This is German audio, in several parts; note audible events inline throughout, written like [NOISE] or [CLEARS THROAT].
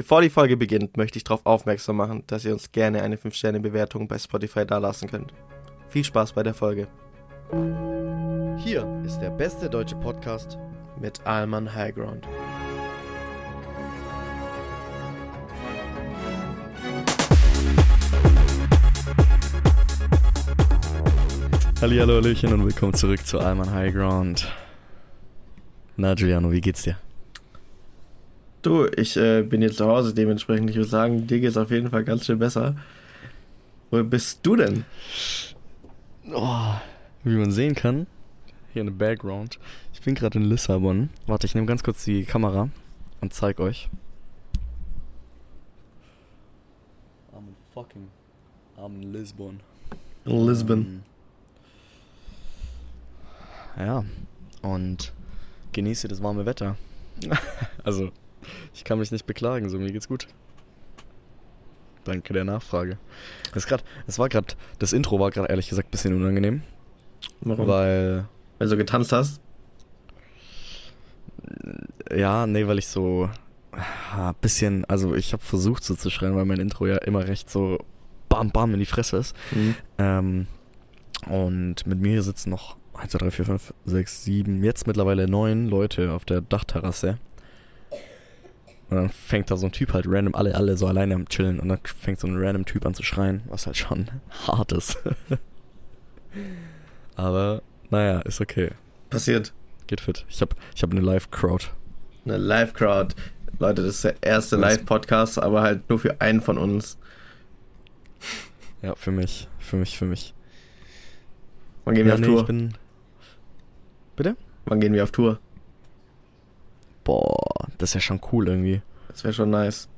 Bevor die Folge beginnt, möchte ich darauf aufmerksam machen, dass ihr uns gerne eine 5-Sterne-Bewertung bei Spotify dalassen könnt. Viel Spaß bei der Folge. Hier ist der beste deutsche Podcast. Mit Alman Highground. Hallihallo, Hallöchen und willkommen zurück zu Alman Highground. Na, Giuliano, wie geht's dir? Du, ich äh, bin jetzt zu Hause, dementsprechend, ich würde sagen, dir geht's auf jeden Fall ganz schön besser. Wo bist du denn? Oh, wie man sehen kann, hier in the Background, ich bin gerade in Lissabon. Warte, ich nehme ganz kurz die Kamera und zeig euch. I'm in fucking, I'm in Lisbon. In Lisbon. Ähm, ja, und genieße das warme Wetter. [LAUGHS] also, ich kann mich nicht beklagen, so mir geht's gut. Danke der Nachfrage. Das, grad, das war gerade, das Intro war gerade ehrlich gesagt ein bisschen unangenehm, Warum? weil, Weil du getanzt hast? ja, nee, weil ich so ein bisschen, also ich habe versucht so zu schreien, weil mein Intro ja immer recht so bam bam in die Fresse ist. Mhm. Ähm, und mit mir sitzen noch 1, 2, 3, 4, 5, 6, 7, jetzt mittlerweile 9 Leute auf der Dachterrasse. Und dann fängt da so ein Typ halt random, alle, alle so alleine am Chillen. Und dann fängt so ein random Typ an zu schreien, was halt schon [LAUGHS] hart ist. [LAUGHS] Aber, naja, ist okay. Passiert. Geht fit. Ich hab, ich hab eine Live-Crowd. Eine Live-Crowd. Leute, das ist der erste? Live-Podcast, aber halt nur für einen von uns. Ja, für mich. Für mich, für mich. Wann gehen wir ja, auf nee, Tour? bin. Bitte? Wann gehen wir auf Tour? Boah, das ja schon cool irgendwie. Das wäre schon nice.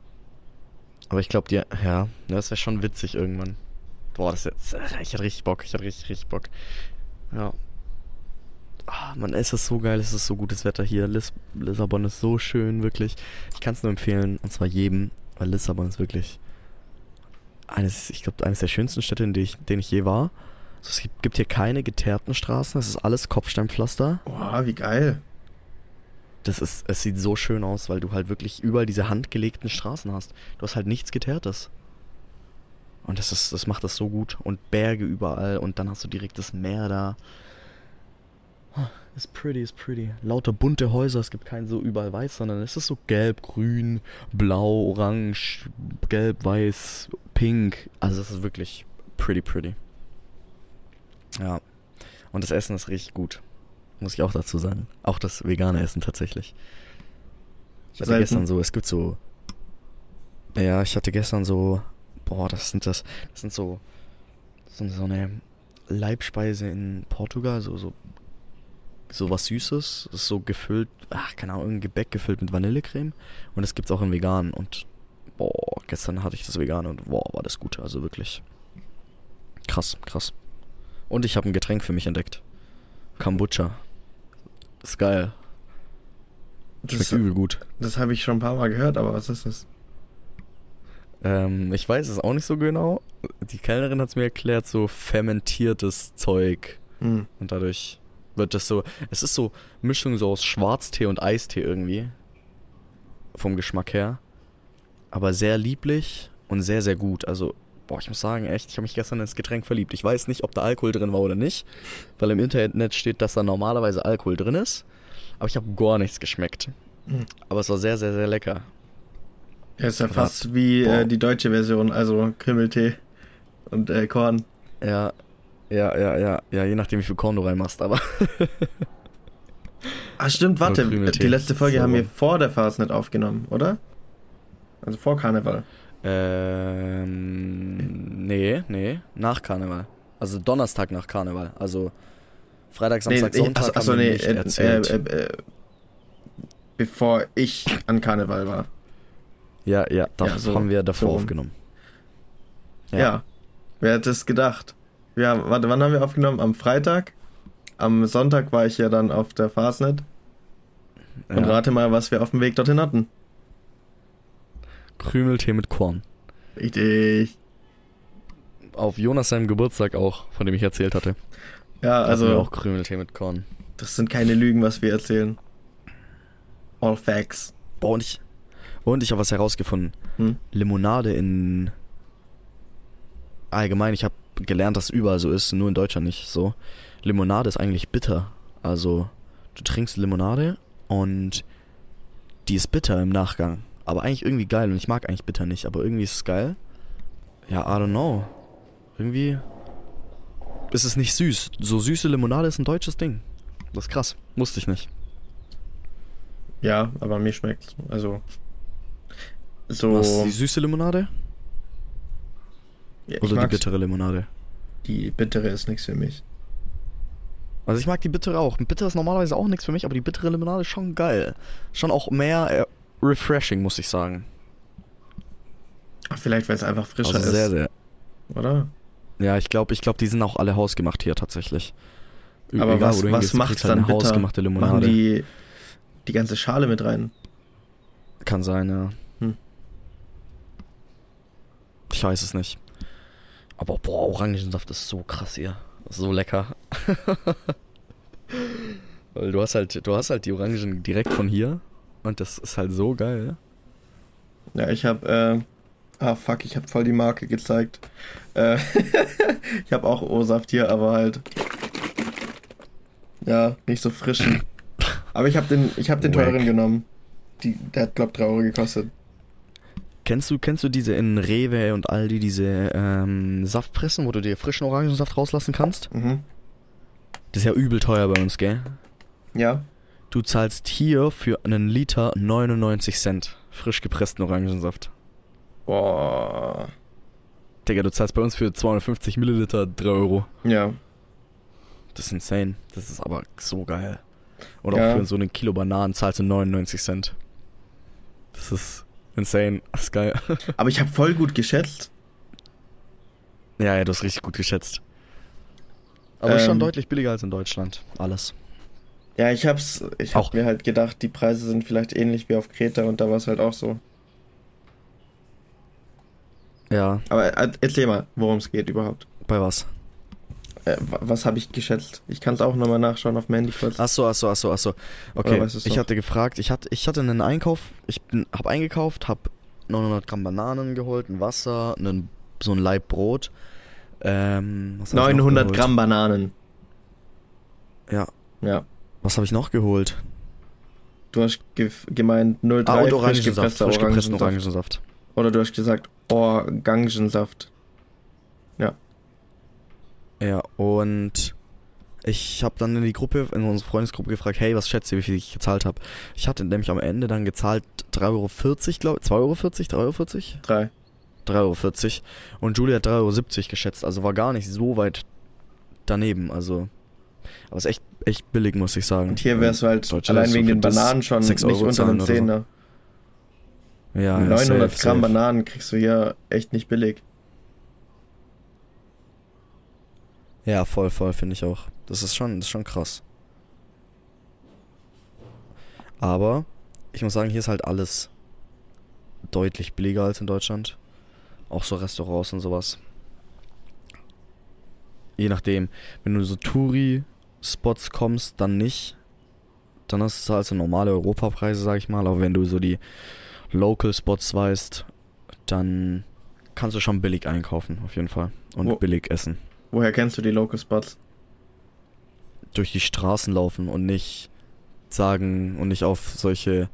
Aber ich glaube, die, ja, ja, das wäre schon witzig irgendwann. Boah, das ist jetzt, ich hatte richtig Bock, ich hatte richtig, richtig Bock. Ja. Ah, man, es ist so geil, es ist so gutes Wetter hier. Lis Lissabon ist so schön, wirklich. Ich kann es nur empfehlen, und zwar jedem, weil Lissabon ist wirklich eines, ich glaube, eines der schönsten Städte, in denen ich, denen ich je war. Also, es gibt, gibt hier keine geteerten Straßen, es ist alles Kopfsteinpflaster. Boah, wie geil. Das ist, es sieht so schön aus, weil du halt wirklich überall diese handgelegten Straßen hast. Du hast halt nichts Geteertes. Und das ist, das macht das so gut. Und Berge überall und dann hast du direkt das Meer da. Ist pretty, ist pretty. Lauter bunte Häuser, es gibt keinen so überall weiß, sondern es ist so gelb, grün, blau, orange, gelb, weiß, pink. Also es ist wirklich pretty, pretty. Ja. Und das Essen ist richtig gut. Muss ich auch dazu sagen. Auch das vegane Essen tatsächlich. Ich hatte Selten. gestern so, es gibt so. Ja, ich hatte gestern so. Boah, das sind das. Das sind so. So, so eine Leibspeise in Portugal, so, so. So was Süßes. Das ist so gefüllt. Ach, keine Ahnung, ein Gebäck gefüllt mit Vanillecreme. Und es gibt's auch in vegan. Und. Boah, gestern hatte ich das vegane und boah, war das gut. Also wirklich. Krass, krass. Und ich habe ein Getränk für mich entdeckt. Kombucha. Ist geil. Schmeckt Das, übel gut. das habe ich schon ein paar Mal gehört, aber was ist das? Ähm, ich weiß es auch nicht so genau. Die Kellnerin hat es mir erklärt, so fermentiertes Zeug. Hm. Und dadurch wird das so. Es ist so Mischung so aus Schwarztee und Eistee irgendwie. Vom Geschmack her. Aber sehr lieblich und sehr, sehr gut. Also, boah, ich muss sagen, echt, ich habe mich gestern ins Getränk verliebt. Ich weiß nicht, ob da Alkohol drin war oder nicht. Weil im Internet steht, dass da normalerweise Alkohol drin ist. Aber ich habe gar nichts geschmeckt. Hm. Aber es war sehr, sehr, sehr lecker. Ja, ist ja fast wie äh, die deutsche Version, also Kümmeltee und äh, Korn. Ja, ja, ja, ja, ja, je nachdem, wie viel Korn du reinmachst, aber. [LAUGHS] Ah, stimmt, warte. Die letzte Folge So. haben wir vor der Fastnet aufgenommen, oder? Also vor Karneval. Ähm. Nee, nee, nach Karneval. Also Donnerstag nach Karneval. Also Freitag, Samstag, nee, ich- Sonntag achso, haben wir nee, äh, erzählt. Äh, äh, bevor ich an Karneval war. ja, ja, das ja, so- haben wir davor so. aufgenommen. Ja. Wer hätte es gedacht? Ja, warte, wann haben wir aufgenommen? Am Freitag? Am Sonntag war ich ja dann auf der Fastnet. Und Ja. rate mal, was wir auf dem Weg dorthin hatten. Krümeltee mit Korn. Richtig. Auf Jonas seinem Geburtstag auch, von dem ich erzählt hatte. Ja, Also auch Krümeltee mit Korn. das sind keine Lügen, was wir erzählen. All facts. Boah, und ich. Und ich habe was herausgefunden. Hm? Limonade in allgemein, ich habe gelernt, dass es überall so ist, nur in Deutschland nicht so. Limonade ist eigentlich bitter. Also, du trinkst Limonade und die ist bitter im Nachgang. Aber eigentlich irgendwie geil und ich mag eigentlich bitter nicht, aber irgendwie ist es geil. Ja, I don't know. Irgendwie ist es nicht süß. So süße Limonade ist ein deutsches Ding. Das ist krass. Musste ich nicht. Ja, aber mir schmeckt's. Also. So. Was, die süße Limonade? Ja, Oder die bittere Limonade? Die bittere ist nichts für mich. Also ich mag die bittere auch. Bitter ist normalerweise auch nichts für mich, aber die bittere Limonade ist schon geil. Schon auch mehr äh, refreshing, muss ich sagen. Vielleicht, weil es einfach frischer Also ist. sehr, sehr. Oder? Ja, ich glaube, ich glaub, die sind auch alle hausgemacht hier tatsächlich. Aber egal, was, was kriegst halt dann bitter? hausgemachte Machen Limonade. die die ganze Schale mit rein? Kann sein, ja. Hm. Ich weiß es nicht. Aber boah, Orangensaft ist so krass hier. So lecker. [LAUGHS] Weil du hast halt, du hast halt die Orangen direkt von hier und das ist halt so geil. Ja, ich hab, äh, ah fuck, ich hab voll die Marke gezeigt. Äh, [LAUGHS] ich hab auch O-Saft hier, aber halt, ja, nicht so frischen. Aber ich hab den, ich hab den Wack. teuren genommen. Die, der hat, glaub, 3 Euro gekostet. Kennst du, kennst du diese in Rewe und Aldi, diese ähm, Saftpressen, wo du dir frischen Orangensaft rauslassen kannst? Mhm. Das ist ja übel teuer bei uns, gell? Ja, Du zahlst hier für einen Liter 99 Cent frisch gepressten Orangensaft. boah, Digga, du zahlst bei uns für 250 Milliliter 3 Euro. ja. Das ist insane. Das ist aber so geil. Oder Ja. auch für so einen Kilo Bananen zahlst du 99 Cent. Das ist insane. Das ist geil. [LAUGHS] Aber ich hab voll gut geschätzt. ja, ja, du hast richtig gut geschätzt. Aber schon Ähm. deutlich billiger als in Deutschland. Alles. Ja, ich hab's, ich hab Auch. mir halt gedacht, die Preise sind vielleicht ähnlich wie auf Kreta und da war es halt auch so. Ja, Aber äh, erzähl mal, worum es geht überhaupt. bei was? Äh, wa- was habe ich geschätzt? Ich kann es auch nochmal nachschauen auf dem Handy kurz. Achso, achso, achso, achso. Okay, ich hatte gefragt, ich hatte, ich hatte einen Einkauf, ich bin, hab eingekauft, hab 900 Gramm Bananen geholt, ein Wasser, einen, so ein Laib Brot. Ähm, was hab ich noch 900 geholt? Gramm Bananen. Ja, Ja. Was habe ich noch geholt? Du hast ge gemeint 03 Ah, und Orangensaft, frisch gepressten Orangensaft. Oder du hast gesagt Orangensaft. Ja, und ich habe dann in die Gruppe, in unsere Freundesgruppe gefragt, hey, was schätzt ihr, wie viel ich gezahlt habe? Ich hatte nämlich am Ende dann gezahlt 3,40 Euro, glaube ich, 2,40 Euro, 3,40 Euro? 3. 3,40 Euro. Und Julia hat 3,70 Euro geschätzt, also war gar nicht so weit daneben, also. Aber ist echt, echt billig, muss ich sagen. Und hier wärst du halt allein wegen den Bananen schon 6 nicht unter zahlen oder so. 10er. Ja, ja, 900 safe, Gramm safe. Bananen kriegst du hier echt nicht billig. Ja, voll, voll, finde ich auch. Das ist schon, das ist schon krass. Aber ich muss sagen, hier ist halt alles deutlich billiger als in Deutschland. Auch so Restaurants und sowas. Je nachdem, wenn du so Touri-Spots kommst, dann nicht. Dann hast du halt so normale Europapreise, sag ich mal. Aber wenn du so die Local-Spots weißt, dann kannst du schon billig einkaufen, auf jeden Fall. Und Wo- billig essen Woher kennst du die Local Spots? durch die Straßen laufen und nicht sagen und nicht auf solche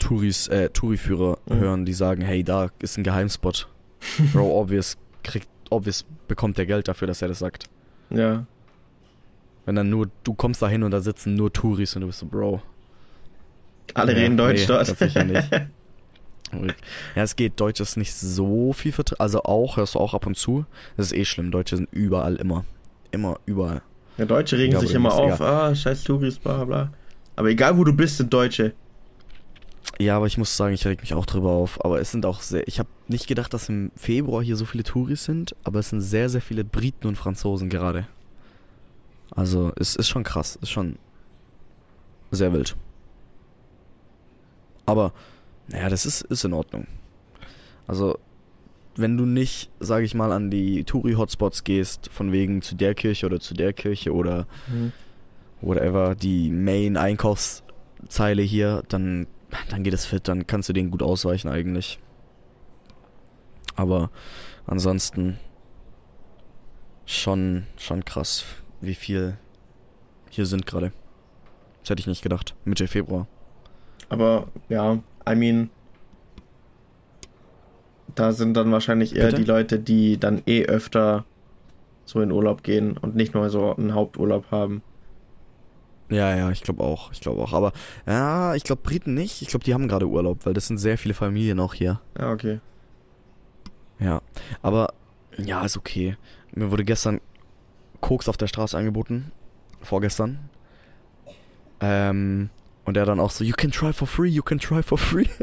Touris, äh, Touriführer Mhm. hören, die sagen, hey, da ist ein Geheimspot. [LAUGHS] Bro, obvious kriegt, obvious bekommt der Geld dafür, dass er das sagt. Ja. Wenn dann nur, du kommst da hin und da sitzen nur Touris und du bist so, Bro. Alle Ja, reden Deutsch nee, dort. das sicher nicht. [LAUGHS] Ja, es geht, Deutsch ist nicht so viel vertreten, also auch, hörst du auch ab und zu. Das ist eh schlimm, Deutsche sind überall immer. Immer, überall. Ja, Deutsche regen Ja, sich immer auf, ah, scheiß Touris, bla bla. Aber egal wo du bist, sind Deutsche. Ja, aber ich muss sagen, ich reg mich auch drüber auf. Aber es sind auch sehr. Ich habe nicht gedacht, dass im Februar hier so viele Touris sind, aber es sind sehr, sehr viele Briten und Franzosen gerade. Also, es ist schon krass. Ist schon sehr wild. Aber, naja, das ist, ist in Ordnung. Also, wenn du nicht, sage ich mal, an die Touri-Hotspots gehst, von wegen zu der Kirche oder zu der Kirche oder whatever, die Main-Einkaufszeile hier, dann dann geht es fit, dann kannst du denen gut ausweichen eigentlich. Aber ansonsten schon, schon krass, wie viel hier sind gerade. Das hätte ich nicht gedacht. Mitte Februar. Aber ja, I mean, da sind dann wahrscheinlich eher Bitte? die Leute, die dann eh öfter so in Urlaub gehen und nicht nur so einen Haupturlaub haben. Ja, ja, ich glaube auch. Ich glaube auch. Aber ja, ich glaube Briten nicht. Ich glaube, die haben gerade Urlaub, weil das sind sehr viele Familien auch hier. Ja, okay. Ja. Aber ja, ist okay. Mir wurde gestern Koks auf der Straße angeboten. Vorgestern. Ähm, und er dann auch so, you can try for free, you can try for free. [LAUGHS]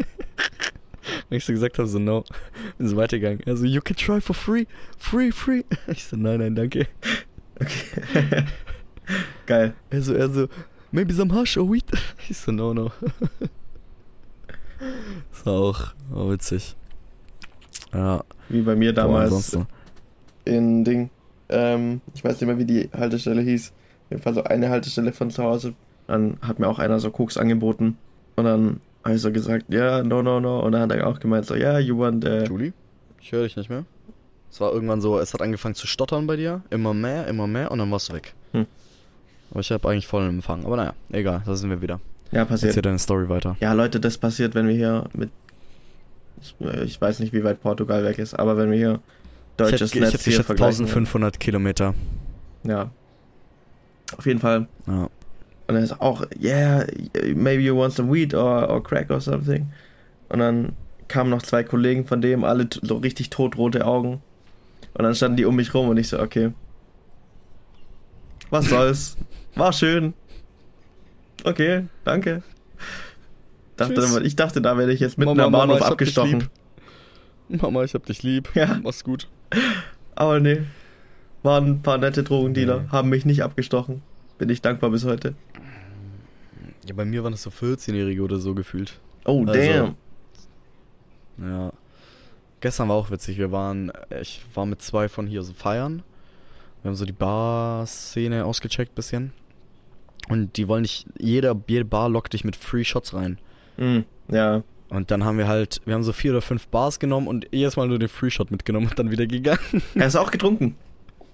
Und ich so gesagt habe, so no. Bin so weitergegangen. Er so, you can try for free, free, free. [LAUGHS] Ich so, nein, nein, danke. Okay. [LAUGHS] Geil. Er so, er so, maybe some hash or weed. Ich so, no, no. Das war auch, war witzig. Ja, Wie bei mir damals in Ding. Ähm, ich weiß nicht mehr, wie die Haltestelle hieß. Auf jeden Fall so eine Haltestelle von zu Hause. Dann hat mir auch einer so Koks angeboten. Und dann habe ich so gesagt, ja, no, no, no. Und dann hat er auch gemeint, so, ja, you want, äh, Julie? Ich höre dich nicht mehr. Es war irgendwann so, es hat angefangen zu stottern bei dir. Immer mehr, immer mehr und dann warst du weg. Hm. Aber ich habe eigentlich vollen Empfang. Aber naja, egal, da sind wir wieder. ja, passiert. Erzähl deine Story weiter. Ja, Leute, das passiert, wenn wir hier mit. Ich weiß nicht, wie weit Portugal weg ist, aber wenn wir hier deutsches ich hätte, ich Netz hätte hier geschätzt vergleichen. 1500 Kilometer. Ja. Auf jeden Fall. Ja. Und er ist auch, yeah, maybe you want some weed or, or crack or something. Und dann kamen noch zwei Kollegen von dem, alle so richtig totrote Augen. Und dann standen die um mich rum und ich so, okay. Was soll's? War schön. Okay, danke. Dachte, ich dachte, da werde ich jetzt mitten Mama, am Mama, Bahnhof ich dich abgestochen. Mama, ich hab dich lieb. Ja. Mach's gut. Aber nee. Waren ein paar nette Drogendealer, Nee. haben mich nicht abgestochen. Bin ich dankbar bis heute. Ja, bei mir waren das so 14-Jährige oder so gefühlt. Oh, Also- damn. Ja. Gestern war auch witzig. Wir waren, ich war mit zwei von hier so feiern. Wir haben so die Bar-Szene ausgecheckt bisschen. Und die wollen nicht, jeder, jede Bar lockt dich mit Free Shots rein. Hm, ja. Und dann haben wir halt, wir haben so vier oder fünf Bars genommen und jedes Mal nur den Free Shot mitgenommen und dann wieder gegangen. Er ist auch getrunken.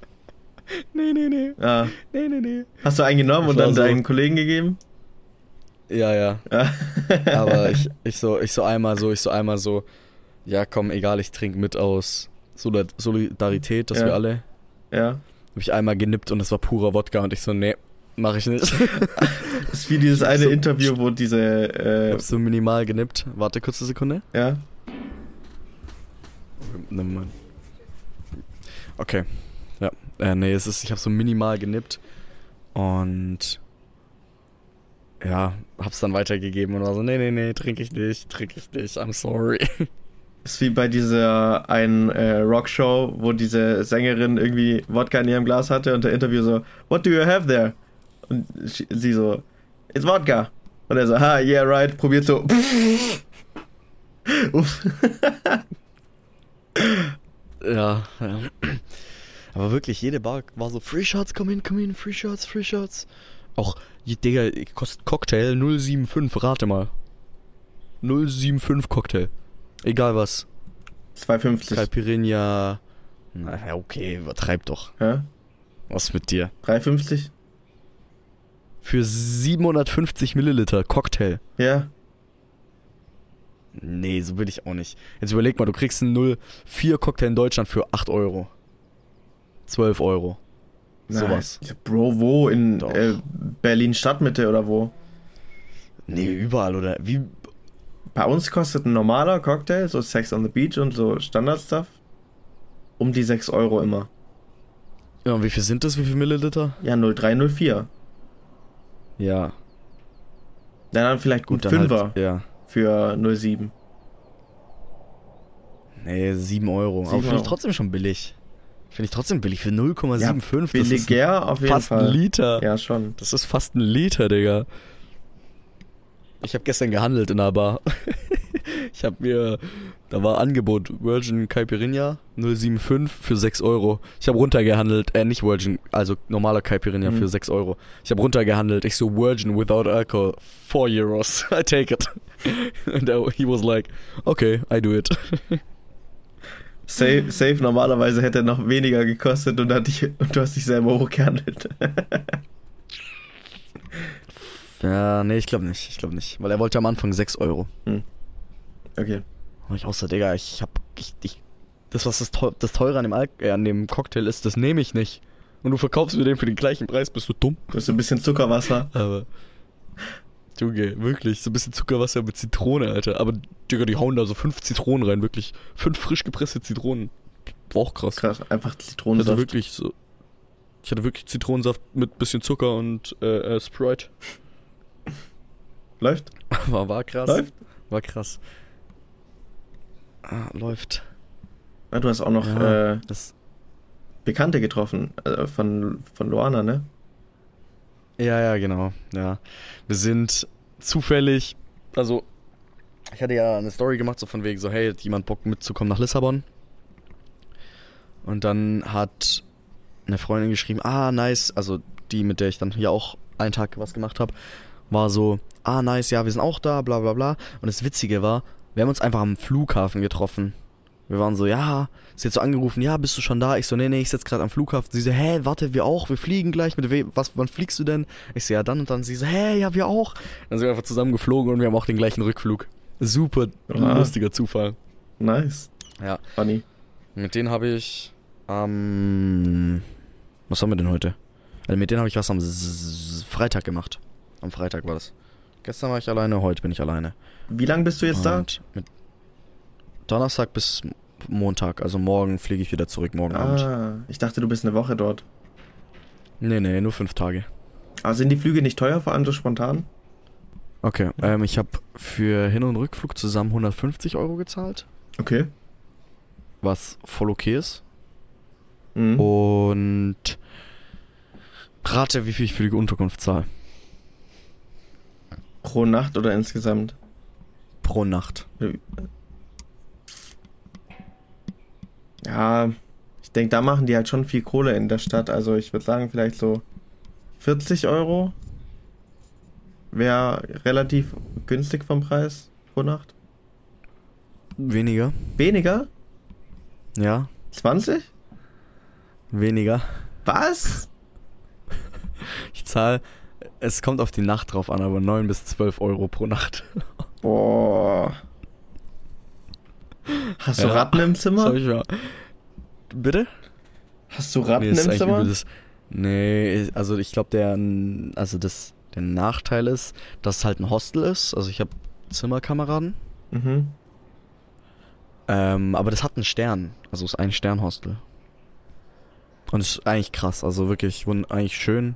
[LAUGHS] nee, nee, nee. Ja. Nee, nee, nee. Hast du einen genommen Das und dann so- deinen Kollegen gegeben? Ja, ja. Ja. [LAUGHS] Aber ich, [LAUGHS] ich so, ich so einmal so, ich so einmal so, ja komm, egal, ich trinke mit aus Solid- Solidarität, dass Ja. wir alle. Ja. Hab ich einmal genippt und es war purer Wodka und ich so, nee, mach ich nicht. Das [LAUGHS] ist wie dieses eine So- Interview, wo diese, Ich äh, hab so minimal genippt. Warte kurz eine Sekunde. ja. Nevermind. Okay. Ja. Äh, nee, es ist, ich habe so minimal genippt und ja, hab's dann weitergegeben und war so, nee, nee, nee, trinke ich nicht, trinke ich nicht, I'm sorry. [LAUGHS] ist wie bei dieser einen äh, Rockshow, wo diese Sängerin irgendwie Wodka in ihrem Glas hatte und der Interview so, What do you have there? Und sie- so, It's Wodka. Und er so, ha, yeah, right, probiert so. [LAUGHS] Uff. Ja, ja. Aber wirklich, jede Bar war so, Free Shots, komm hin, komm hin, Free Shots, Free Shots. Auch, Digga, kostet Cocktail 075, rate mal. 075 Cocktail. Egal was. 2,50. Caipirinha. Na ja, okay, übertreib doch. Ja? Was mit dir? 3,50? Für 750 Milliliter Cocktail. Ja. Nee, so will ich auch nicht. Jetzt überleg mal, du kriegst einen 04 Cocktail in Deutschland für 8 Euro. 12 Euro. Sowas. Nein. Bro, wo? In äh, Berlin Stadtmitte oder wo? Nee, überall, oder? Wie? Bei uns kostet ein normaler Cocktail, so Sex on the Beach und so Standardstuff, um die 6 Euro immer. Ja, und wie viel sind das? Wie viel Milliliter? Ja, 0304. Ja. Ja, dann vielleicht gut dann 5er Halt, ja. für 07. Nee, 7 Euro. Aber 7 finde ich trotzdem schon billig. Finde ich trotzdem billig. Für 0,75. das ist Billiger auf jeden fast Fall. ein Liter. Ja, schon. Das ist fast ein Liter, Digga. Ich habe gestern gehandelt in der Bar. [LAUGHS] Ich habe mir, da war Angebot Virgin Caipirinha 075 für 6 Euro. Ich habe runtergehandelt, äh, nicht Virgin, also normaler Caipirinha Mhm. für 6 Euro. Ich habe runtergehandelt, ich so Virgin without alcohol, 4 Euros. [LAUGHS] I take it. [LAUGHS] And he was like, okay, I do it. Safe, safe normalerweise hätte er noch weniger gekostet und, hat dich, und du hast dich selber hochgehandelt. Ja, nee, ich glaube nicht, ich glaube nicht. Weil er wollte am Anfang 6 Euro. okay. Und ich auch so, Digga, ich hab, ich, ich, das, was das, teu das Teure an dem, Al äh, an dem Cocktail ist, das nehme ich nicht. Und du verkaufst mir den für den gleichen Preis, bist du dumm? Du hast ein bisschen Zuckerwasser. Aber. Junge, wirklich, so ein bisschen Zuckerwasser mit Zitrone, Alter. Aber, Digga, die hauen da so fünf Zitronen rein, wirklich. Fünf frisch gepresste Zitronen. War auch krass. Krass, einfach Zitronensaft. wirklich so. Ich hatte wirklich Zitronensaft mit bisschen Zucker und äh, äh, Sprite. Läuft? [LAUGHS] War, war krass. Läuft? War krass. Ah, läuft. Ja, du hast auch noch Ja. äh, Das, Bekannte getroffen äh, von, von Luana, ne? Ja, ja, genau. Ja. Wir sind zufällig, also ich hatte ja eine Story gemacht, so von wegen so, hey, hat jemand Bock mitzukommen nach Lissabon? Und dann hat eine Freundin geschrieben, ah, nice, also die, mit der ich dann hier auch einen Tag was gemacht habe, war so, ah, nice, ja, wir sind auch da, bla bla bla. Und das Witzige war, wir haben uns einfach am Flughafen getroffen. Wir waren so, ja, sie hat so angerufen, ja, bist du schon da? Ich so, nee, nee, ich sitze gerade am Flughafen. Sie so, hä, warte, wir auch, wir fliegen gleich. Mit wem, was, wann fliegst du denn? Ich so, ja, dann und dann. Sie so, hä, ja, wir auch. Dann sind wir einfach zusammen geflogen und wir haben auch den gleichen Rückflug. Super Ah. lustiger Zufall. Nice. Ja. Funny. Mit denen habe ich am. was haben wir denn heute? Also mit denen habe ich was am S- Freitag gemacht. Am Freitag war das. Gestern war ich alleine, heute bin ich alleine. Wie lange bist du jetzt da? Und mit Donnerstag bis Montag, also morgen fliege ich wieder zurück, morgen Abend. Ah, ich dachte, du bist eine Woche dort. Nee, nee, nur fünf Tage. Aber sind die Flüge nicht teuer, vor allem so spontan? Okay, ähm, ich habe für Hin- und Rückflug zusammen 150 Euro gezahlt, Okay. was voll okay ist. Mhm. Und rate, wie viel ich für die Unterkunft zahle. Pro Nacht oder insgesamt? Pro Nacht. Ja, ich denke, da machen die halt schon viel Kohle in der Stadt. Also ich würde sagen, vielleicht so 40 Euro wäre relativ günstig vom Preis pro Nacht. Weniger? Weniger? Ja, 20? weniger. Was? Ich zahle, es kommt auf die Nacht drauf an, aber 9 bis 12 Euro pro Nacht. Boah. Hast du Ja, Ratten im Das Zimmer? hab ich mal. Bitte? Hast du Ratten ist im Zimmer? übel, das- nee, also ich glaube, der, also das, der Nachteil ist, dass es halt ein Hostel ist. Also ich habe Zimmerkameraden. Mhm. Ähm, aber das hat einen Stern. Also es ist ein Sternhostel. Und es ist eigentlich krass. Also wirklich eigentlich schön.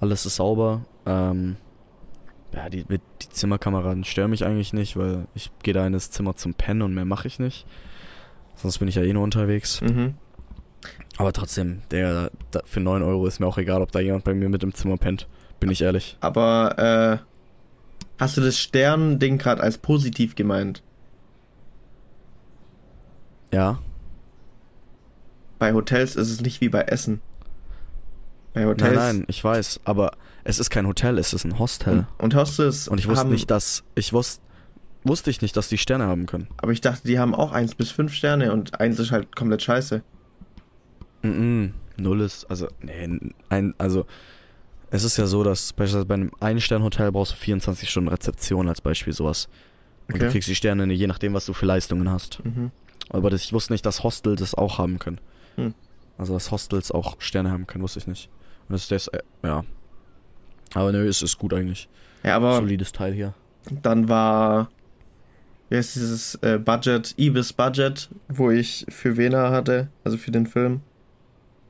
Alles ist sauber. Ähm, ja, die, die Zimmerkameraden stören mich eigentlich nicht, weil ich gehe da in das Zimmer zum Pennen und mehr mache ich nicht. Sonst bin ich ja eh nur unterwegs. Mhm. Aber trotzdem, der, da, für 9 Euro ist mir auch egal, ob da jemand bei mir mit im Zimmer pennt. Bin ich ehrlich. Aber äh, hast du das Stern-Ding gerade als positiv gemeint? Ja. Bei Hotels ist es nicht wie bei Essen. Bei Nein, Hotels. nein, ich weiß. Aber es ist kein Hotel, es ist ein Hostel. Und Hostels Und ich wusste haben, nicht, dass. Ich wusste. Wusste ich nicht, dass die Sterne haben können. Aber ich dachte, die haben auch 1 bis 5 Sterne und eins ist halt komplett scheiße. Mhm. Null ist, also, nee, ein, also, es ist ja so, dass beispielsweise bei einem Ein-Stern-Hotel brauchst du 24 Stunden Rezeption als Beispiel sowas. Und du Okay. kriegst die Sterne je nachdem, was du für Leistungen hast. Mhm. Aber das, ich wusste nicht, dass Hostels das auch haben können. Hm. Also, dass Hostels auch Sterne haben können, wusste ich nicht. Und das ist das, äh, ja. Aber nö, es ist gut eigentlich. Ja, aber Solides Teil hier. dann war, wie heißt dieses äh, Budget, Ibis Budget, wo ich für Vena hatte, also für den Film.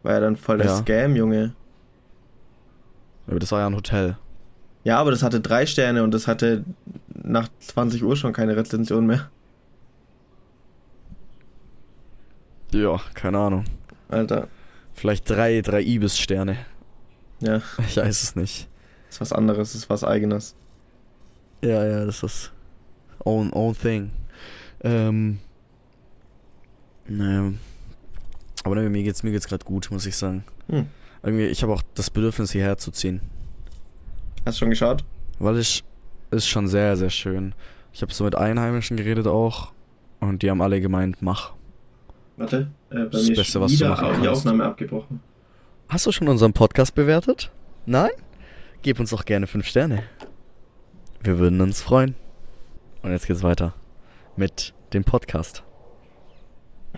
War ja dann voll der Ja. Scam, Junge. Aber das war ja ein Hotel. Ja, aber das hatte drei Sterne und das hatte nach 20 Uhr schon keine Rezension mehr. Ja, keine Ahnung. Alter, Vielleicht drei, drei Ibis-Sterne. Ja, Ich weiß es nicht. ist was anderes, ist was eigenes. Ja, ja, das ist own, own thing. Ähm. Naja. Aber ne, mir geht's, mir geht's gerade gut, muss ich sagen. Hm. Irgendwie, ich habe auch das Bedürfnis, hierher zu ziehen. Hast du schon geschaut? Weil ich. Ist schon sehr, sehr schön. Ich habe so mit Einheimischen geredet auch. Und die haben alle gemeint, mach. Warte, äh, bei Das mir Beste, was du machen die kannst. Aufnahme abgebrochen. Hast du schon unseren Podcast bewertet? Nein? Gib uns doch gerne 5 Sterne. Wir würden uns freuen. Und jetzt geht's weiter mit dem Podcast.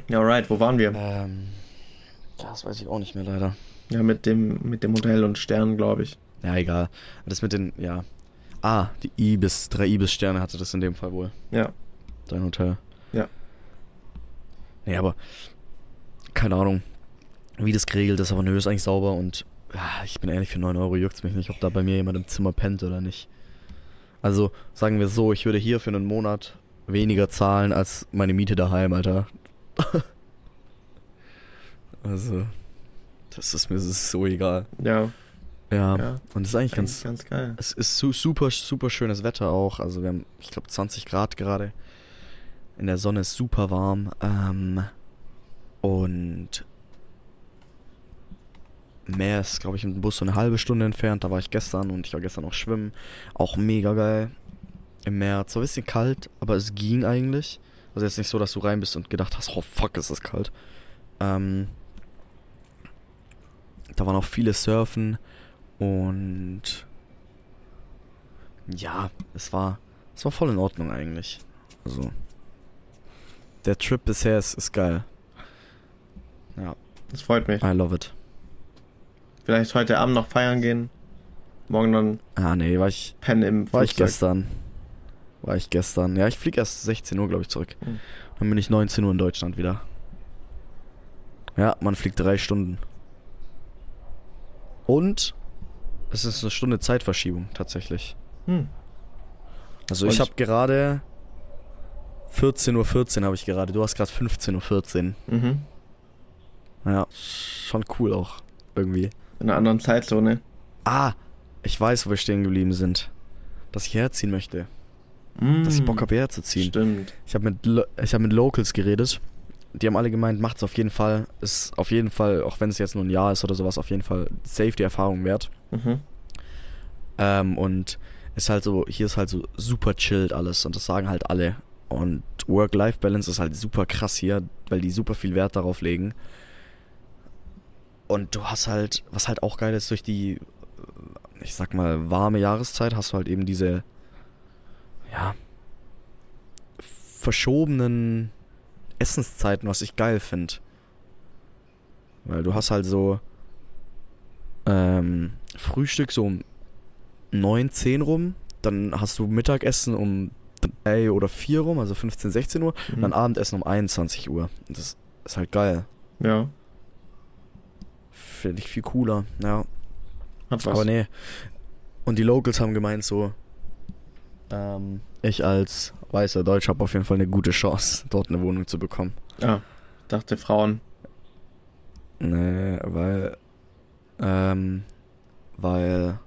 Ja, alright, wo waren wir? Ähm, das weiß ich auch nicht mehr leider. Ja, mit dem, mit dem Hotel und Sternen, glaube ich. Ja, egal. Das mit den, ja. Ah, die Ibis, drei Ibis-Sterne hatte das in dem Fall wohl. Ja. Dein Hotel. Ja. Nee, aber keine Ahnung, wie das geregelt ist, aber nö, ist eigentlich sauber und ja, ich bin ehrlich, für 9 Euro juckt's mich nicht, ob da bei mir jemand im Zimmer pennt oder nicht. Also, sagen wir so, ich würde hier für einen Monat weniger zahlen als meine Miete daheim, Alter. [LAUGHS] also, das ist mir das ist so egal. Ja, Ja, ja. und das ist eigentlich Ganz, ganz, ganz geil. es ist su super, super schönes Wetter auch. Also wir haben, ich glaube, 20 Grad gerade. In der Sonne ist super warm. Ähm, und Meer ist, glaube ich, mit dem Bus so eine halbe Stunde entfernt. Da war ich gestern und ich war gestern auch schwimmen. Auch mega geil. Im Meer. Zwar ein bisschen kalt, aber es ging eigentlich. Also jetzt nicht so, dass du rein bist und gedacht hast, oh fuck, ist das kalt. Ähm, da waren auch viele Surfen. Und ja, es war, es war voll in Ordnung eigentlich. Also der Trip bisher ist, ist geil. Ja, Das freut mich. I love it. Vielleicht heute Abend noch feiern gehen. Morgen dann Ah nee, war ich, pennen im war ich gestern. War ich gestern. Ja, ich fliege erst 16 Uhr, glaube ich, zurück. Hm. Dann bin ich 19 Uhr in Deutschland wieder. Ja, man fliegt drei Stunden. Und es ist eine Stunde Zeitverschiebung tatsächlich. Hm. Also Und ich habe gerade 14.14 Uhr 14 habe ich gerade. Du hast gerade 15.14 Uhr 14. Mhm. Ja, schon cool auch. Irgendwie. In einer anderen Zeitzone. Ah, ich weiß, wo wir stehen geblieben sind. Dass ich herziehen möchte. Mm. Dass ich Bock habe, herzuziehen. Stimmt. Ich habe mit, Lo- ich hab mit Locals geredet. Die haben alle gemeint, macht's auf jeden Fall. Ist auf jeden Fall, auch wenn es jetzt nur ein Jahr ist oder sowas, auf jeden Fall safe die Erfahrung wert. Mhm. Ähm, und ist halt so, hier ist halt so super chillt alles und das sagen halt alle. Und Work-Life-Balance ist halt super krass hier, weil die super viel Wert darauf legen. Und du hast halt, was halt auch geil ist, durch die, ich sag mal, warme Jahreszeit hast du halt eben diese, ja, verschobenen Essenszeiten, was ich geil finde. Weil du hast halt so ähm, Frühstück so um 9, 10 rum, dann hast du Mittagessen um 3 oder 4 rum, also 15, 16 Uhr, Mhm. und dann Abendessen um 21 Uhr. Und das ist halt geil. Ja, Finde ich viel cooler, ja. hat was. Aber nee. Und die Locals haben gemeint so, ähm, ich als weißer Deutscher habe auf jeden Fall eine gute Chance, dort eine Wohnung zu bekommen. Ah, dachte Frauen. Nee, weil, ähm, weil,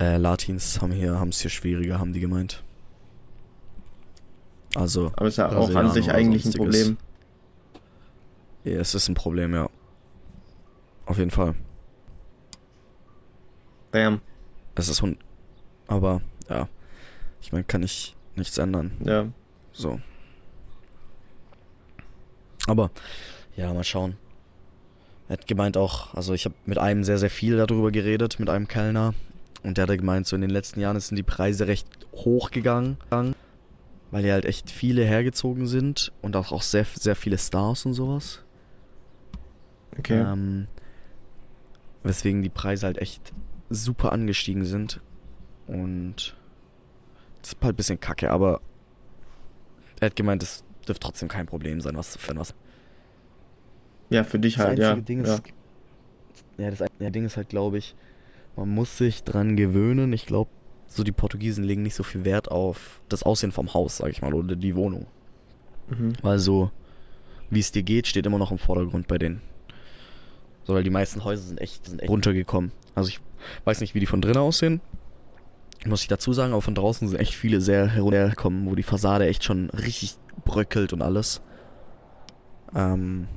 äh, Latins haben hier, haben es hier schwieriger, haben die gemeint. Also, Aber ist ja auch an sich eigentlich ein. Problem. ja, es ist ein Problem, ja. Auf jeden Fall. Damn. Es ist hun, aber, ja. Ich meine, kann ich nichts ändern. Ja. So. Aber, ja, mal schauen. Er hat gemeint auch, also ich habe mit einem sehr, sehr viel darüber geredet, mit einem Kellner. Und der hat gemeint, so in den letzten Jahren sind die Preise recht hoch gegangen, weil hier halt echt viele hergezogen sind und auch, auch sehr, sehr viele Stars und sowas. Okay. Ähm, weswegen die Preise halt echt super angestiegen sind. Und das ist halt ein bisschen kacke, aber er hat gemeint, es dürfte trotzdem kein Problem sein, was zu finden. Was. ja, für dich Das halt, ja. Ding ja. ist, ja, das einzige Ding ist halt, glaube ich, man muss sich dran gewöhnen. Ich glaube, so die Portugiesen legen nicht so viel Wert auf das Aussehen vom Haus, sag ich mal, oder die Wohnung. Mhm. Weil so, wie es dir geht, steht immer noch im Vordergrund bei denen. So, weil die meisten Häuser sind echt, sind echt runtergekommen. Also ich weiß nicht, wie die von drinnen aussehen. Muss ich dazu sagen, aber von draußen sind echt viele sehr heruntergekommen, wo die Fassade echt schon richtig bröckelt und alles. Ähm,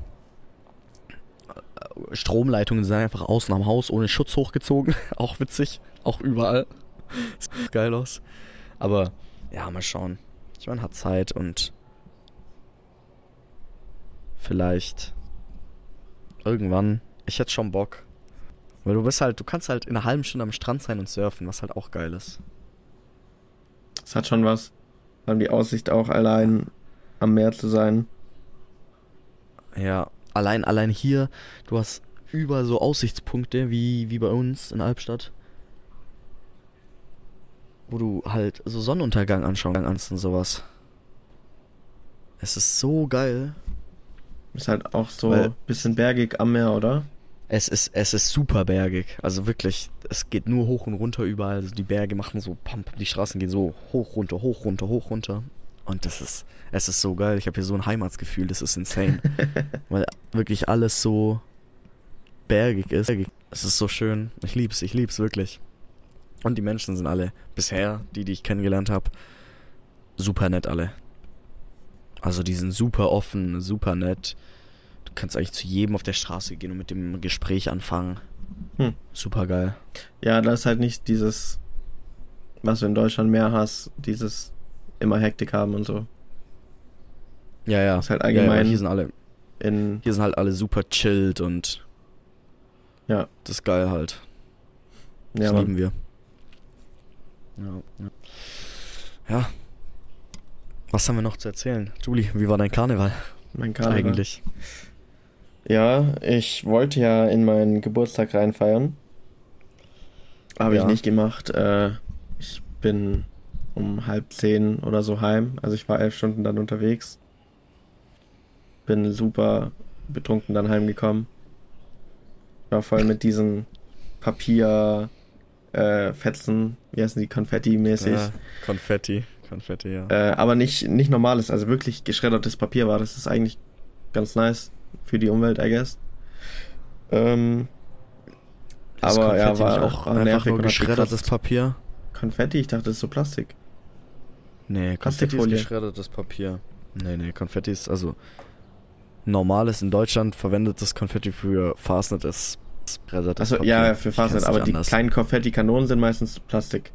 Stromleitungen sind einfach außen am Haus ohne Schutz hochgezogen. [LAUGHS] auch witzig. Auch überall. Sieht [LAUGHS] geil aus. Aber ja, mal schauen. Ich meine, hat Zeit und vielleicht irgendwann. Ich hätte schon Bock. Weil du bist halt, du kannst halt in einer halben Stunde am Strand sein und surfen, was halt auch geil ist. Es hat schon was. Vor allem die Aussicht auch allein am Meer zu sein. Ja, allein, allein hier, du hast überall so Aussichtspunkte wie, wie bei uns in Albstadt. Wo du halt so Sonnenuntergang anschauen kannst und sowas. Es ist so geil. Ist halt auch so ein bisschen bergig am Meer, oder? Es ist, es ist super bergig. Also wirklich, es geht nur hoch und runter überall. Also die Berge machen so, pam, die Straßen gehen so hoch, runter, hoch, runter, hoch, runter. Und das ist, es ist so geil. Ich habe hier so ein Heimatsgefühl, das ist insane. [LAUGHS] Weil wirklich alles so bergig ist. Es ist so schön. Ich lieb's, ich lieb's wirklich. Und die Menschen sind alle, bisher, die, die ich kennengelernt habe, super nett alle. Also die sind super offen, super nett. Du kannst eigentlich zu jedem auf der Straße gehen und mit dem Gespräch anfangen. Hm. Super geil. Ja, da ist halt nicht dieses, was du in Deutschland mehr hast, dieses immer Hektik haben und so. Ja, ja. Ist halt Ja, ja, allgemein- hier sind alle, In, hier sind halt alle super chilled und ja, das ist geil halt. Das ja, Mann. lieben wir. Ja, ja. Ja. Was haben wir noch zu erzählen? Julie, wie war dein Karneval, mein Karneval. eigentlich? Ja, ich wollte ja in meinen Geburtstag reinfeiern. Habe Ja. ich nicht gemacht. Äh, ich bin um halb zehn oder so heim. Also ich war elf Stunden dann unterwegs. Bin super betrunken dann heimgekommen. War voll mit diesen Papier äh, Fetzen, wie heißen die, Konfetti-mäßig. Ja, Konfetti. Konfetti, ja. Äh, aber nicht, nicht normales, also wirklich geschreddertes Papier war. Das ist eigentlich ganz nice für die Umwelt, I guess. Ähm, Ist aber ja, Konfetti war nicht auch war einfach nervig nur geschreddertes. Papier? Konfetti, ich dachte, das ist so Plastik. Nee, Konfetti ist geschreddertes Papier. Nee, nee, Konfetti ist also normales in Deutschland verwendetes Konfetti für Fastnet geschreddertes Achso, Papier. ja, für Fastnet, aber die anders. kleinen Konfetti-Kanonen sind meistens Plastik.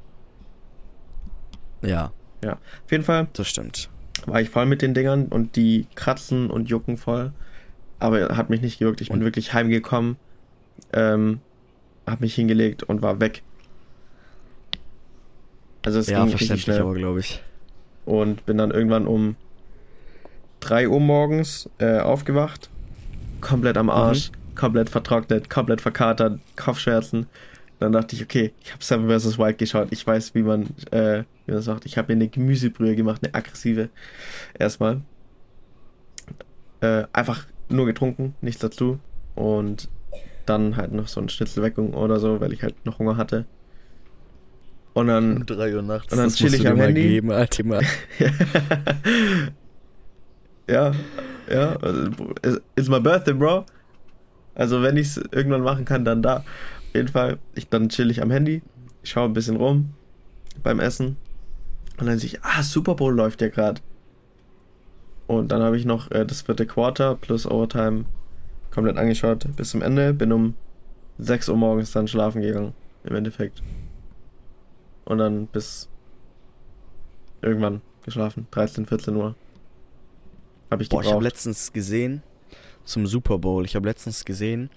Ja, Auf jeden Fall das stimmt. war ich voll mit den Dingern und die kratzen und jucken voll. Aber hat mich nicht gejuckt. Ich bin Und- wirklich heimgekommen, ähm, hab mich hingelegt und war weg. Also es ja, ging richtig verständlich, schnell. aber glaube ich. und bin dann irgendwann um 3 Uhr morgens äh, aufgewacht. Komplett am Arsch, komplett vertrocknet, komplett verkatert, Kopfschmerzen. Dann dachte ich, okay, ich habe Seven vs. Wild geschaut. Ich weiß, wie man, äh, wie man sagt. Ich habe mir eine Gemüsebrühe gemacht, eine aggressive. Erstmal. Äh, einfach nur getrunken, nichts dazu. Und dann halt noch so ein Schnitzelweckung oder so, weil ich halt noch Hunger hatte. Und dann Um 3 Uhr nachts. Und dann chill ich am Handy. Geben, Alter, [LAUGHS] ja, ja. It's- It's my birthday, bro. Also wenn ich es irgendwann machen kann, dann da. Auf jeden Fall, ich dann chill ich am Handy, ich schaue ein bisschen rum beim Essen und dann sehe ich, ah, Super Bowl läuft ja gerade. Und dann habe ich noch äh, das vierte Quarter plus Overtime komplett angeschaut bis zum Ende. Bin um 6 Uhr morgens dann schlafen gegangen, im Endeffekt. Und dann bis irgendwann geschlafen, 13, 14 Uhr. Habe ich Boah, ich habe gebraucht. letztens gesehen zum Super Bowl. Ich habe letztens gesehen,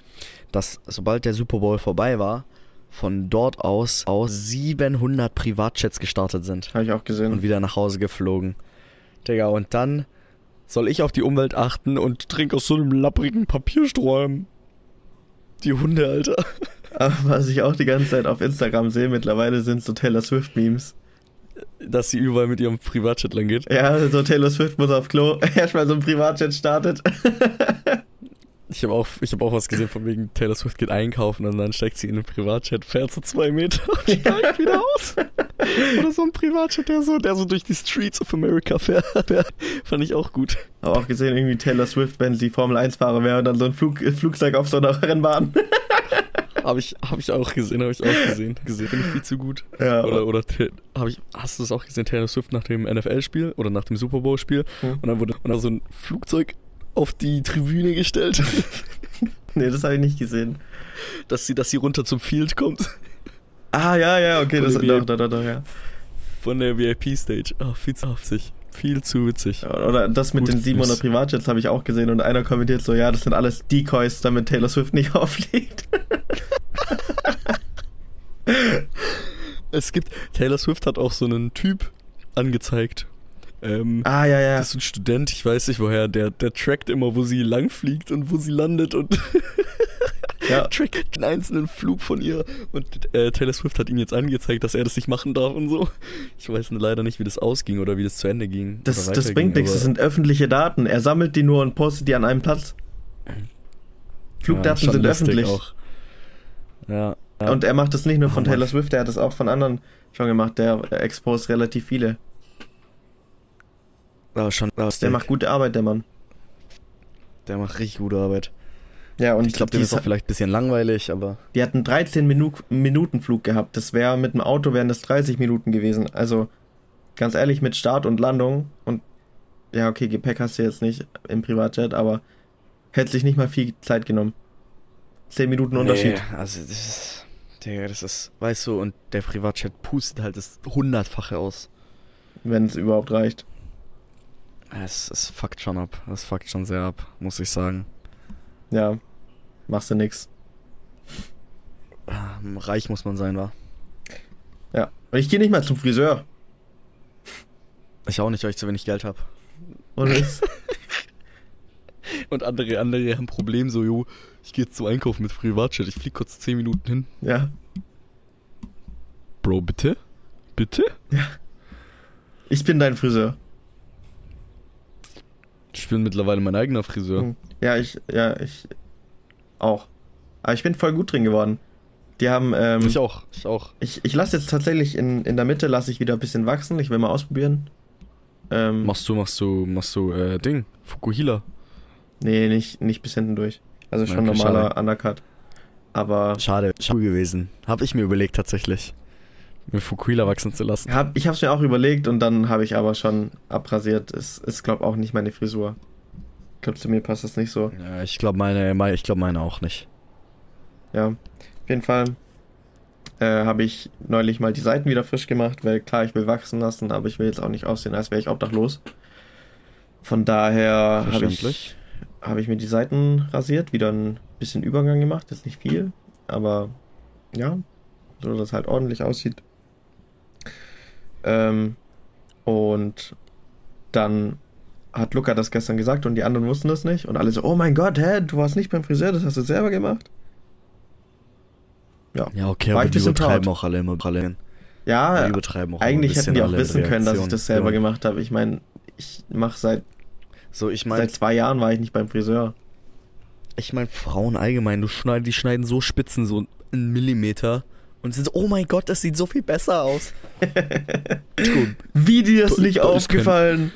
dass sobald der Super Bowl vorbei war, von dort aus aus 700 Privatjets gestartet sind Habe ich auch gesehen. und wieder nach Hause geflogen. Digga, und dann soll ich auf die Umwelt achten und trinke aus so einem lapprigen Papiersträumen. Die Hunde, Alter. Was ich auch die ganze Zeit auf Instagram sehe mittlerweile sind so Taylor Swift Memes. Dass sie überall mit ihrem Privatjet lang geht. Ja, so Taylor Swift muss auf Klo, [LAUGHS] erstmal so ein Privatjet startet. [LAUGHS] Ich habe auch, ich hab auch was gesehen von wegen Taylor Swift geht einkaufen und dann steigt sie in einen Privatjet, fährt so zwei Meter und steigt wieder aus. Oder so ein Privatjet, der so, der so durch die Streets of America fährt. Fand ich auch gut. Habe auch gesehen, irgendwie Taylor Swift, wenn sie Formel 1 Fahrer wäre und dann so ein Flug, Flugzeug auf so einer Rennbahn. [LAUGHS] Habe ich, hab ich auch gesehen, habe ich auch gesehen. Gesehen, finde ich viel zu gut. Ja, Oder, oder hab ich, hast du das auch gesehen, Taylor Swift nach dem NFL-Spiel oder nach dem Super Bowl-Spiel? Hm. Und dann wurde und dann so ein Flugzeug auf die Tribüne gestellt, [LAUGHS] nee, das habe ich nicht gesehen. dass sie, dass sie runter zum Field kommt. Ah, ja, ja, okay, Von das dem doch, doch, doch, doch, ja. Von der VIP-Stage. Ah, viel zu witzig. Viel zu witzig. Oder das mit Gut, den 700 ist- Privatjets habe ich auch gesehen und einer kommentiert so, ja, das sind alles Decoys, damit Taylor Swift nicht [LAUGHS] aufliegt. Es gibt, Taylor Swift hat auch so einen Typ angezeigt. Ähm, Ah, ja, ja. Das ist ein Student, ich weiß nicht woher, der, der trackt immer, wo sie lang fliegt und wo sie landet und [LAUGHS] ja. trackt einen einzelnen Flug von ihr. Und äh, Taylor Swift hat ihm jetzt angezeigt, dass er das nicht machen darf und so. Ich weiß leider nicht, wie das ausging oder wie das zu Ende ging. Das, das bringt nichts, das sind öffentliche Daten. Er sammelt die nur und postet die an einem Platz. Flugdaten schon sind öffentlich. Auch. Ja. ja. Und er macht das nicht nur von Oh. Taylor Swift, er hat das auch von anderen schon gemacht. Der exposed relativ viele. Aber schon lustig. Der macht gute Arbeit, der Mann. der macht richtig gute Arbeit. Ja, und Ich glaube, dem ist auch vielleicht ein bisschen langweilig, aber die hatten 13 Minu Minuten Flug gehabt. Das wäre mit dem Auto wären das 30 Minuten gewesen. Also ganz ehrlich, mit Start und Landung und ja, okay, Gepäck hast du jetzt nicht im Privatjet, aber hätte sich nicht mal viel Zeit genommen. 10 Minuten Unterschied. Nee, also das ist, Digga, das ist, weißt du, und der Privatchat pustet halt das hundertfache aus. wenn es überhaupt reicht. Es, es fuckt schon ab. Es fuckt schon sehr ab, muss ich sagen. Ja, machst du nix. Ähm, Reich muss man sein, wa? Ja. Und ich gehe nicht mal zum Friseur. Ich auch nicht, weil ich zu wenig Geld habe. Und [LAUGHS] Und andere, andere haben ein Problem so, jo, ich gehe jetzt zum Einkaufen mit Privatchat, ich flieg kurz 10 Minuten hin. ja. Bro, bitte? Bitte? Ich bin dein Friseur. Ich bin mittlerweile mein eigener Friseur. Hm. Ja, ich, ja, ich auch. Aber ich bin voll gut drin geworden. Die haben, ähm, Ich auch, ich auch. ich, ich lasse jetzt tatsächlich in, in der Mitte, lasse ich wieder ein bisschen wachsen. Ich will mal ausprobieren. Ähm, Machst du, machst du, machst du, äh, Ding, Fukuhila. nee, nicht, nicht bis hinten durch. Also schon Okay, normaler schade. Undercut. Aber Schade, schade gewesen. Hab ich mir überlegt tatsächlich. Mir Fukuhila wachsen zu lassen. hab, ich habe es mir auch überlegt und dann habe ich aber schon abrasiert. Es ist, glaube auch nicht meine Frisur. Ich glaube, zu mir passt das nicht so. Ja, ich glaube meine, ich glaube meine auch nicht. Ja, auf jeden Fall äh, habe ich neulich mal die Seiten wieder frisch gemacht, weil klar, ich will wachsen lassen, aber ich will jetzt auch nicht aussehen, als wäre ich obdachlos. Von daher habe ich, hab ich mir die Seiten rasiert, wieder ein bisschen Übergang gemacht, jetzt nicht viel, aber ja, so dass es halt ordentlich aussieht. Ähm, und dann hat Luca das gestern gesagt und die anderen wussten das nicht und alle so, oh mein Gott, hä, du warst nicht beim Friseur, das hast du selber gemacht? Ja, Ja, okay, War aber die übertreiben proud. auch alle immer. Alle, ja eigentlich hätten die auch wissen können, dass ich Reaktion. das selber Ja. gemacht habe. Ich meine, ich mache seit, So, ich meine, seit zwei Jahren war ich nicht beim Friseur. ich meine, Frauen allgemein, du schneid, die schneiden so Spitzen, so einen Millimeter. Und sind so, oh mein Gott, das sieht so viel besser aus. [LAUGHS] Wie dir das Da- nicht kein- aufgefallen?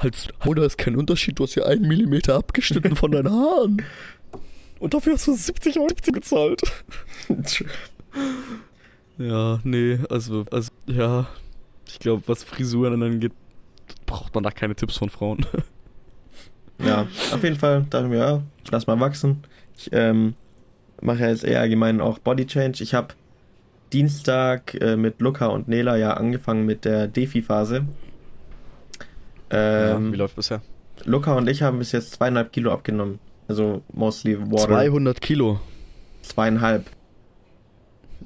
Halt, da ist kein Unterschied, du hast hier einen Millimeter abgeschnitten von deinen Haaren. Und dafür hast du 70 Euro gezahlt. [LAUGHS] Ja, nee, also, also, ja. Ich glaube, was Frisuren angeht, braucht man da keine Tipps von Frauen. [LAUGHS] ja, auf jeden Fall dachte ich mir, ja, lass mal wachsen. Ich ähm, mache ja jetzt eher allgemein auch Body Change. Ich habe Dienstag äh, mit Luca und Nela ja angefangen mit der Defi-Phase. Ähm, ja, wie läuft bisher? Luca und ich haben bis jetzt zweieinhalb Kilo abgenommen. Also mostly water. 200 Kilo. Zweieinhalb.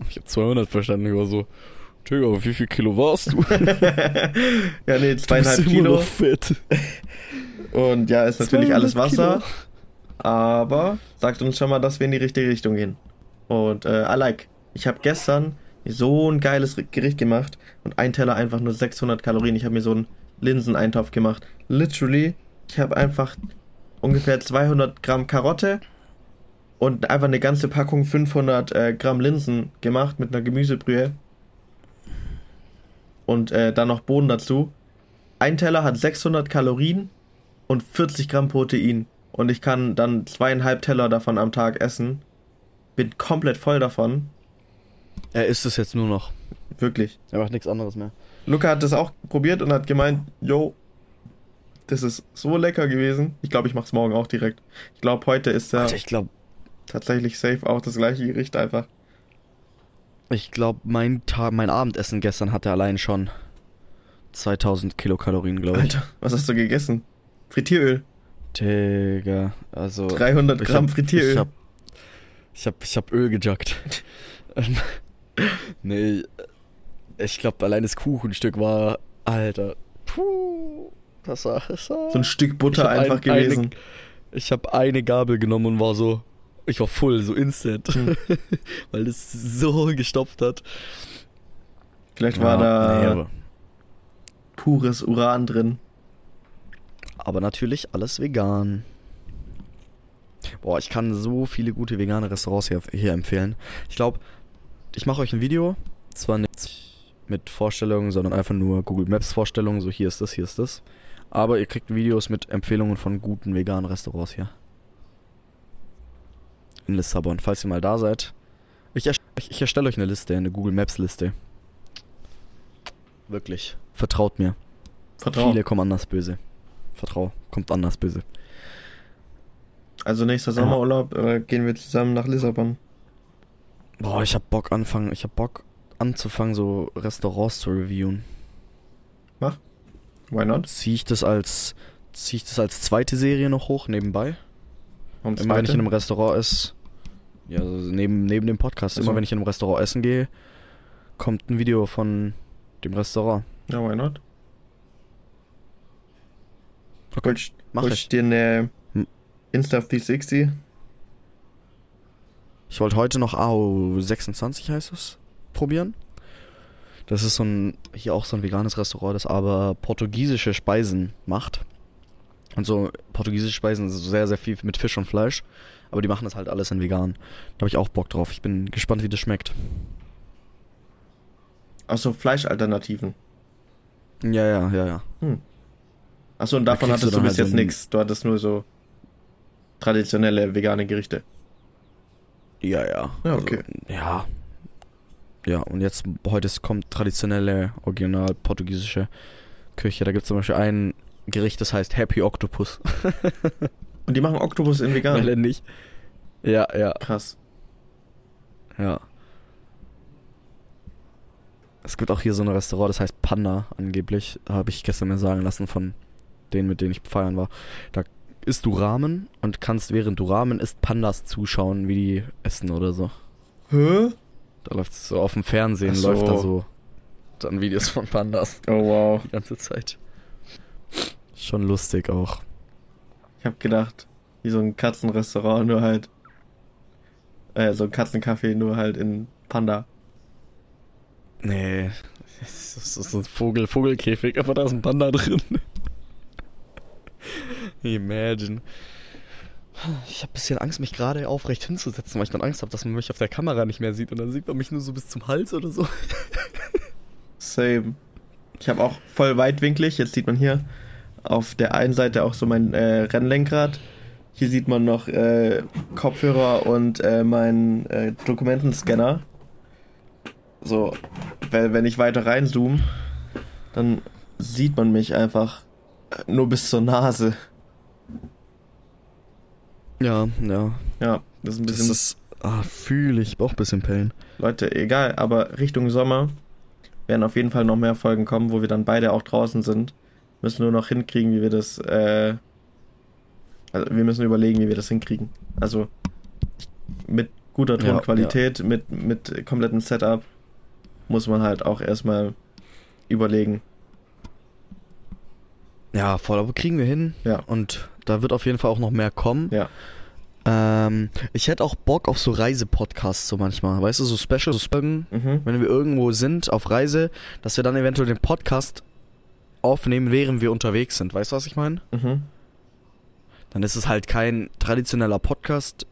Ich habe 200 verstanden, ich war so, Digga, wie viel Kilo warst du? [LAUGHS] ja, nee, Du zweieinhalb bist immer Kilo. noch fett. Und ja, ist natürlich alles 200 Wasser. Kilo. Aber sagt uns schon mal, dass wir in die richtige Richtung gehen. Und äh, I like. Ich habe gestern so ein geiles Gericht gemacht und ein Teller einfach nur 600 Kalorien. Ich habe mir so einen Linseneintopf gemacht. Literally, ich habe einfach ungefähr 200 Gramm Karotte und einfach eine ganze Packung 500 äh, Gramm Linsen gemacht mit einer Gemüsebrühe. Und äh, dann noch Bohnen dazu. Ein Teller hat 600 Kalorien und 40 Gramm Protein. Und ich kann dann zweieinhalb Teller davon am Tag essen, bin komplett voll davon. Er isst es jetzt nur noch. Wirklich. Er macht nichts anderes mehr. Luca hat das auch probiert und hat gemeint, yo, das ist so lecker gewesen. Ich glaube, ich mache es morgen auch direkt. Ich glaube, heute ist Alter, ich glaube, tatsächlich safe auch das gleiche Gericht einfach. ich glaube, mein mein Abendessen gestern hatte allein schon 2000 Kilokalorien, glaube ich. Alter, was hast du gegessen? Frittieröl. Digga, also 300 ich Gramm hab, Frittieröl. Ich hab, ich hab, ich hab Öl gejoggt. [LAUGHS] nee, ich glaube, allein das Kuchenstück war, Alter, puh, das war, das war so ein Stück Butter einfach ein- gewesen. Eine, ich habe eine Gabel genommen und war so, ich war voll, so instant, Hm. [LAUGHS] weil das so gestopft hat. Vielleicht war da nee, pures Uran drin. Aber natürlich alles vegan. Boah, ich kann so viele gute vegane Restaurants hier, hier empfehlen. Ich glaube, ich mache euch ein Video, zwar nicht mit Vorstellungen, sondern einfach nur Google Maps Vorstellungen, so hier ist das, hier ist das. Aber ihr kriegt Videos mit Empfehlungen von guten veganen Restaurants hier. In Lissabon, falls ihr mal da seid. Ich, erst- ich, erstelle euch eine Liste, eine Google Maps Liste. Wirklich. Vertraut mir. Vertrauen. Viele kommen anders böse. Vertrau, kommt anders böse. Also nächster Sommerurlaub äh, gehen wir zusammen nach Lissabon. Boah, ich hab Bock anfangen, ich hab Bock anzufangen, so Restaurants zu reviewen. Why not? Zieh ich das als, zieh ich das als zweite Serie noch hoch nebenbei? Warum Immer wenn ich in einem Restaurant esse, ja, also neben, neben dem Podcast, Also. immer wenn ich in einem Restaurant essen gehe, kommt ein Video von dem Restaurant. Ja, why not? Okay, Hol ich, mach hol ich. dir eine Hm. Insta360? Ich wollte heute noch AO26 heißt es, probieren. Das ist so ein, hier auch so ein veganes Restaurant, das aber portugiesische Speisen macht. Und so portugiesische Speisen sind sehr, sehr viel mit Fisch und Fleisch. Aber die machen das halt alles in vegan. Da habe ich auch Bock drauf. Ich bin gespannt, wie das schmeckt. Achso, Fleischalternativen. Ja, ja, ja, ja. Achso, und davon du hattest du dann bis halt jetzt so nichts. Du hattest nur so traditionelle vegane Gerichte. Ja, ja. Ja, okay. Also, ja. Ja, und jetzt, heute kommt traditionelle, original portugiesische Küche. Da gibt es zum Beispiel ein Gericht, das heißt Happy Octopus. [LAUGHS] Und die machen Oktopus in Weil vegan. er nicht. Ja, ja, Krass. ja. Es gibt auch hier so ein Restaurant, das heißt Panda angeblich. Habe ich gestern mir sagen lassen von denen, mit denen ich feiern war. Da isst du Ramen und kannst, während du Ramen isst, Pandas zuschauen, wie die essen oder so. Hä? Da läuft so auf dem Fernsehen, so. läuft da so dann Videos von Pandas Oh wow. die ganze Zeit. Schon lustig auch. Ich hab gedacht, wie so ein Katzenrestaurant, nur halt. Äh, so ein Katzencafé, nur halt in Panda. Nee, [LAUGHS] das ist so ein Vogel, Vogelkäfig, aber da ist ein Panda drin. [LAUGHS] Imagine. Ich habe ein bisschen Angst, mich gerade aufrecht hinzusetzen, weil ich dann Angst habe, dass man mich auf der Kamera nicht mehr sieht und dann sieht man mich nur so bis zum Hals oder so. [LAUGHS] Same. Ich habe auch voll weitwinklig. Jetzt sieht man hier auf der einen Seite auch so mein äh, Rennlenkrad. Hier sieht man noch äh, Kopfhörer und äh, meinen äh, Dokumentenscanner. So, weil wenn ich weiter reinzoome, dann sieht man mich einfach nur bis zur Nase. Ja, ja. Ja, das ist ein Das bisschen. ist. Ah, fühle ich. Auch ein bisschen Pain. Leute, egal, aber Richtung Sommer werden auf jeden Fall noch mehr Folgen kommen, wo wir dann beide auch draußen sind. Müssen nur noch hinkriegen, wie wir das, äh, also wir müssen überlegen, wie wir das hinkriegen. Also mit guter Ja, Tonqualität, mit, mit komplettem Setup muss man halt auch erstmal überlegen. Ja, voll, aber kriegen wir hin. Ja. Und da wird auf jeden Fall auch noch mehr kommen. Ja. Ähm, ich hätte auch Bock auf so Reisepodcasts so manchmal. Weißt du, so Special Folgen, Mhm. wenn wir irgendwo sind auf Reise, dass wir dann eventuell den Podcast aufnehmen, während wir unterwegs sind. Weißt du, was ich meine? Mhm. Dann ist es halt kein traditioneller Podcast.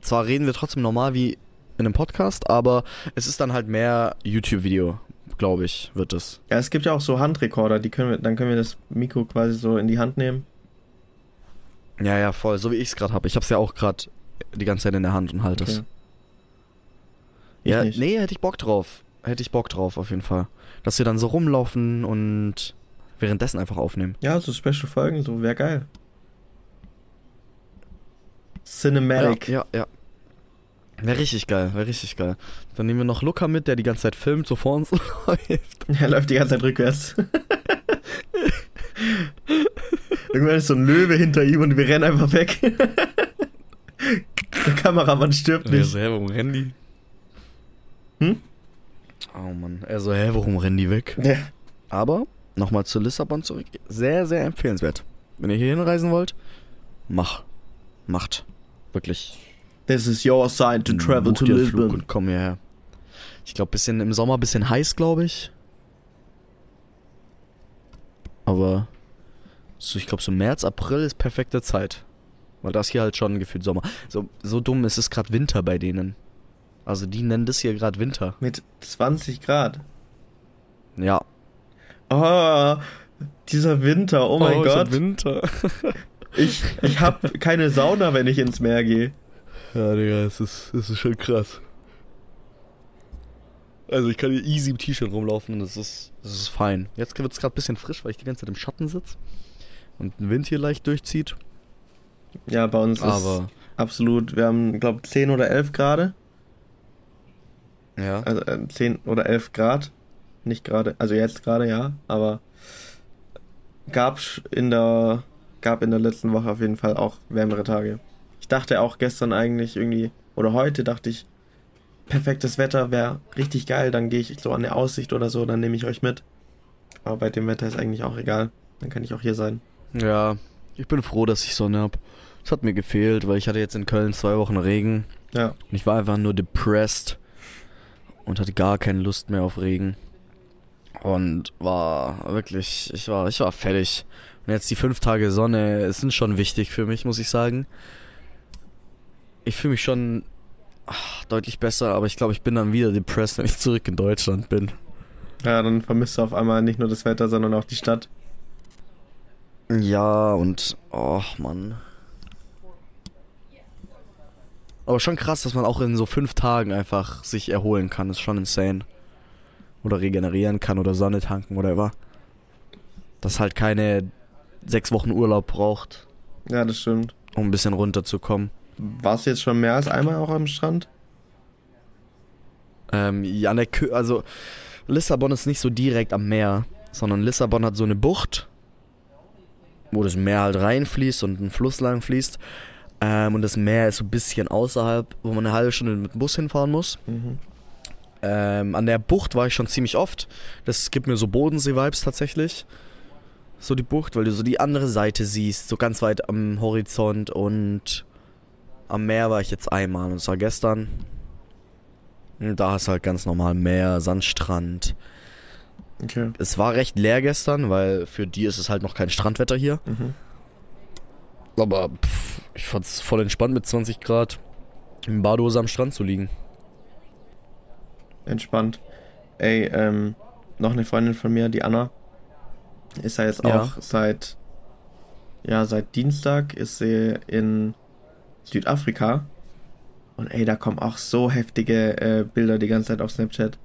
Zwar reden wir trotzdem normal wie in einem Podcast, aber es ist dann halt mehr YouTube-Video, glaube ich, wird es. Ja, es gibt ja auch so Handrekorder, die können wir, dann können wir das Mikro quasi so in die Hand nehmen. Ja, ja, voll. So wie ich es gerade habe. Ich habe es ja auch gerade die ganze Zeit in der Hand und halt Okay. es. Ich ja, nicht. nee, hätte ich Bock drauf. Hätte ich Bock drauf, auf jeden Fall. Dass wir dann so rumlaufen und währenddessen einfach aufnehmen. Ja, so Special-Folgen, so wäre geil. Cinematic. Ja, ja, ja. Wäre richtig geil, wäre richtig geil. Dann nehmen wir noch Luca mit, der die ganze Zeit filmt, so vor uns [LAUGHS] läuft. Er läuft die ganze Zeit rückwärts. [LAUGHS] Irgendwann ist so ein Löwe hinter ihm und wir rennen einfach weg. [LAUGHS] Der Kameramann stirbt er nicht. so, hä, warum rennen die? Hm? Oh Mann, er so, hä, warum rennen die weg? Ja. Aber, nochmal zu Lissabon zurück. Sehr, sehr empfehlenswert. Wenn ihr hier hinreisen wollt, mach. Macht. Wirklich. This is your sign to travel Buch to dir einen Flug Lisbon. und komm hierher. Ich glaube, bisschen im Sommer bisschen heiß, glaube ich. Aber so, ich glaube, so März, April ist perfekte Zeit. Weil das hier halt schon gefühlt Sommer. So, so dumm ist es gerade Winter bei denen. Also die nennen das hier gerade Winter. Mit 20 Grad. Ja. Oh, dieser Winter, oh mein hab Gott. Winter. [LAUGHS] Ich, ich hab keine Sauna, wenn ich ins Meer gehe. Ja, Digga, es ist, es ist schon krass. Also ich kann hier easy im T-Shirt rumlaufen und das ist, das ist fein. Jetzt wird es gerade ein bisschen frisch, weil ich die ganze Zeit im Schatten sitze und ein Wind hier leicht durchzieht. Ja, bei uns ist Aber absolut, wir haben, glaube 10 oder 11 Grad. ja, Also äh, 10 oder 11 Grad. Nicht gerade, also jetzt gerade ja, aber gab in der gab in der letzten Woche auf jeden Fall auch wärmere Tage. Ich dachte auch gestern eigentlich irgendwie oder heute dachte ich perfektes Wetter wäre richtig geil, dann gehe ich so an der Aussicht oder so, dann nehme ich euch mit. Aber bei dem Wetter ist eigentlich auch egal, dann kann ich auch hier sein. Ja, ich bin froh, dass ich Sonne hab. Das hat mir gefehlt, weil ich hatte jetzt in Köln zwei Wochen Regen Ja, und ich war einfach nur depressed und hatte gar keine Lust mehr auf Regen. Und war wirklich, ich war, ich war fertig. Und jetzt die fünf Tage Sonne sind schon wichtig für mich, muss ich sagen. Ich fühle mich schon ach, deutlich besser, aber ich glaube, ich bin dann wieder depressed, wenn ich zurück in Deutschland bin. ja, dann vermisst du auf einmal nicht nur das Wetter, sondern auch die Stadt. Ja, und, oh Mann. Aber schon krass, dass man auch in so fünf Tagen einfach sich erholen kann. ist schon insane. Oder regenerieren kann oder Sonne tanken, whatever. Dass halt keine sechs Wochen Urlaub braucht, Ja, das stimmt. um ein bisschen runterzukommen. Warst du jetzt schon mehr als einmal auch am Strand? Ähm, ja, an der Kü also Lissabon ist nicht so direkt am Meer, sondern Lissabon hat so eine Bucht, wo das Meer halt reinfließt und ein Fluss lang fließt. Ähm, und das Meer ist so ein bisschen außerhalb, wo man eine halbe Stunde mit dem Bus hinfahren muss. Mhm. Ähm, an der Bucht war ich schon ziemlich oft. Das gibt mir so Bodensee-Vibes tatsächlich. So die Bucht, weil du so die andere Seite siehst, so ganz weit am Horizont und am Meer war ich jetzt einmal und es war gestern. Und da ist halt ganz normal Meer, Sandstrand. Okay. Es war recht leer gestern, weil für die ist es halt noch kein Strandwetter hier. Mhm. Aber pff, ich fand's voll entspannt mit 20 Grad im Badehose am Strand zu liegen. Entspannt. Ey, ähm, noch eine Freundin von mir, die Anna, ist ja jetzt Ja. auch seit, ja, seit Dienstag ist sie in Südafrika. Und ey, da kommen auch so heftige äh, Bilder die ganze Zeit auf Snapchat.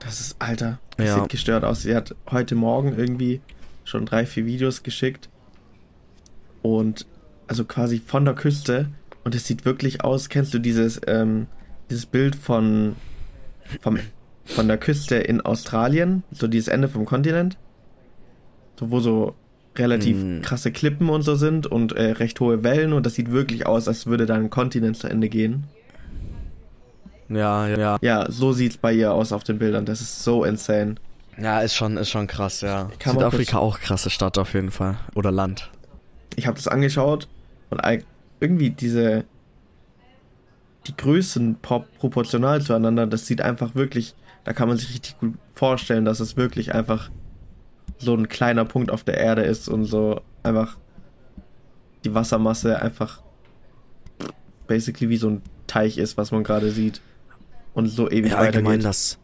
Das ist, Alter, das Ja. sieht gestört aus. Sie hat heute Morgen irgendwie schon drei, vier Videos geschickt. Und also quasi von der Küste. Und es sieht wirklich aus, kennst du dieses, ähm, dieses Bild von, vom, von der Küste in Australien? So dieses Ende vom Kontinent? So, wo so relativ Mm. krasse Klippen und so sind und äh, recht hohe Wellen. Und das sieht wirklich aus, als würde da ein Kontinent zu Ende gehen. Ja, ja, ja. Ja, so sieht's bei ihr aus auf den Bildern. Das ist so insane. Ja, ist schon, ist schon krass, ja. kann Südafrika auch krasse Stadt auf jeden Fall. Oder Land. Ich habe das angeschaut und irgendwie diese die Größen pro proportional zueinander, das sieht einfach wirklich, da kann man sich richtig gut vorstellen, dass es wirklich einfach so ein kleiner Punkt auf der Erde ist und so einfach die Wassermasse einfach basically wie so ein Teich ist, was man gerade sieht und so ewig Ja, allgemein weitergeht. das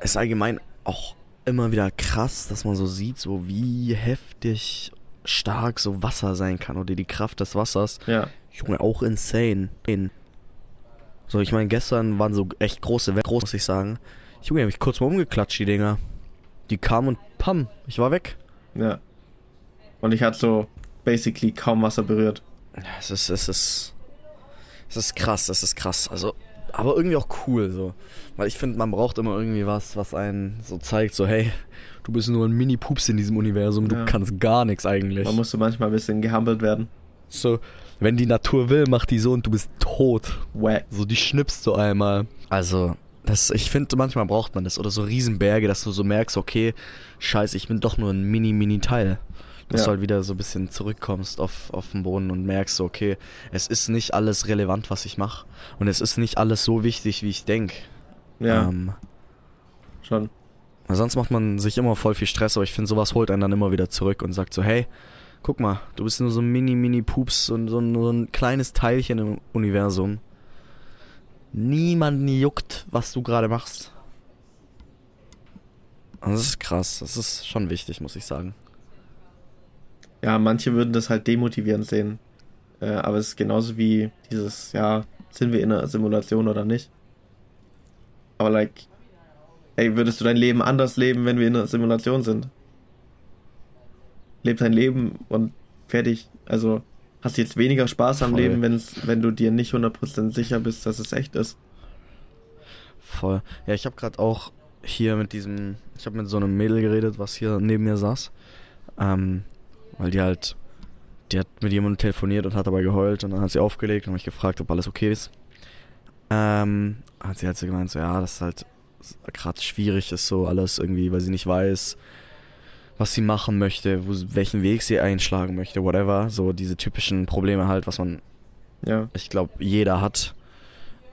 ist allgemein auch immer wieder krass, dass man so sieht, so wie heftig stark so Wasser sein kann oder die Kraft des Wassers. Ja, Junge, auch insane. In So, ich meine, gestern waren so echt große Wellen, groß, muss ich sagen. Junge, hab mich kurz mal umgeklatscht, die Dinger. Die kamen und pam, ich war weg. Ja. Und ich hatte so basically kaum Wasser berührt. Ja, Es ist, es ist, es ist krass, es ist krass. Also, aber irgendwie auch cool, so. Weil ich finde, man braucht immer irgendwie was, was einen so zeigt, so, hey, du bist nur ein Mini-Pups in diesem Universum, du Ja. kannst gar nichts eigentlich. Man musste manchmal ein bisschen gehampelt werden. So, wenn die Natur will, macht die so und du bist tot. Wack. So, die schnippst du einmal. Also, das, ich finde, manchmal braucht man das. Oder so Riesenberge, dass du so merkst, okay, scheiße, ich bin doch nur ein Mini-Mini-Teil. Dass Ja. du halt wieder so ein bisschen zurückkommst auf, auf den Boden und merkst, so, okay, es ist nicht alles relevant, was ich mache. Und es ist nicht alles so wichtig, wie ich denke. Ja, Ähm, schon. sonst macht man sich immer voll viel Stress, aber ich finde, sowas holt einen dann immer wieder zurück und sagt so, hey, guck mal, du bist nur so ein Mini-Mini-Pups und so, ein- so ein kleines Teilchen im Universum. Niemanden juckt, was du gerade machst. Und das ist krass, das ist schon wichtig, muss ich sagen. Ja, manche würden das halt demotivierend sehen. Äh, aber es ist genauso wie dieses, ja, sind wir in einer Simulation oder nicht? Aber like, ey, würdest du dein Leben anders leben, wenn wir in einer Simulation sind? Leb dein Leben und fertig. Also, hast du jetzt weniger Spaß am Voll. Leben, wenn's, wenn du dir nicht 100% sicher bist, dass es echt ist. Voll. Ja, ich habe gerade auch hier mit diesem, ich habe mit so einem Mädel geredet, was hier neben mir saß. Ähm, weil die halt, die hat mit jemandem telefoniert und hat dabei geheult und dann hat sie aufgelegt und mich gefragt, ob alles okay ist. Ähm, hat sie halt so gemeint, so ja, dass halt gerade schwierig ist so alles irgendwie, weil sie nicht weiß, was sie machen möchte, wo, welchen Weg sie einschlagen möchte, whatever. So diese typischen Probleme halt, was man Ja, ich glaube, jeder hat.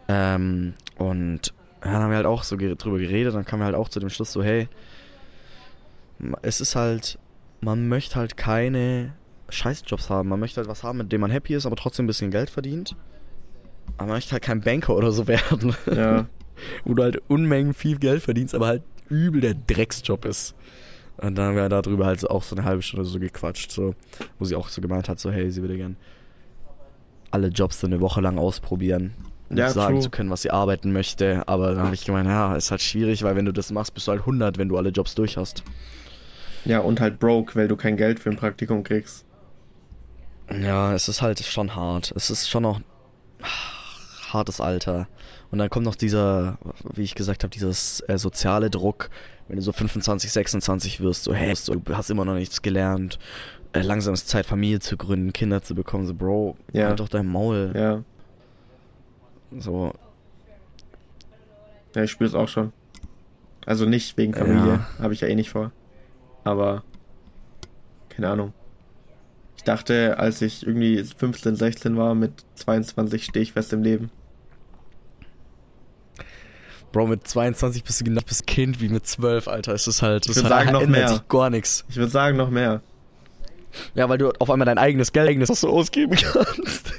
Ähm, und ja, dann haben wir halt auch so drüber geredet, dann kamen wir halt auch zu dem Schluss so, hey, es ist halt, man möchte halt keine Scheißjobs haben. Man möchte halt was haben, mit dem man happy ist, aber trotzdem ein bisschen Geld verdient. Aber man möchte halt kein Banker oder so [LAUGHS] werden. ja, [LAUGHS] Wo du halt Unmengen viel Geld verdienst, aber halt übel der Drecksjob ist. Und dann haben wir darüber halt auch so eine halbe Stunde so gequatscht, so, wo sie auch so gemeint hat, so, hey, sie würde gern alle Jobs so eine Woche lang ausprobieren. Um Ja, sagen true. zu können, was sie arbeiten möchte. Aber dann habe ich gemeint, ja, ist halt schwierig, weil wenn du das machst, bist du halt 100, wenn du alle Jobs durch hast. Ja, und halt broke, weil du kein Geld für ein Praktikum kriegst. Ja, es ist halt schon hart. Es ist schon noch hartes Alter. Und dann kommt noch dieser, wie ich gesagt habe, dieses äh, soziale Druck, wenn du so 25, 26 wirst, so, hey, du hast immer noch nichts gelernt. Äh, langsam ist Zeit, Familie zu gründen, Kinder zu bekommen. So, Bro, Ja. halt doch dein Maul. Ja, So, ja ich spüre es auch schon. Also nicht wegen Familie, Ja. habe ich ja eh nicht vor. Aber, keine Ahnung. Ich dachte, als ich irgendwie 15, 16 war, mit 22 stehe ich fest im Leben. Bro, mit 22 bist du genau bis Kind wie mit 12, Alter. Es ist halt, es hat- sagen, noch ändert mehr. sich gar nichts. Ich würde sagen, noch mehr. Ja, weil du auf einmal dein eigenes Geld, eigenes, was du ausgeben kannst.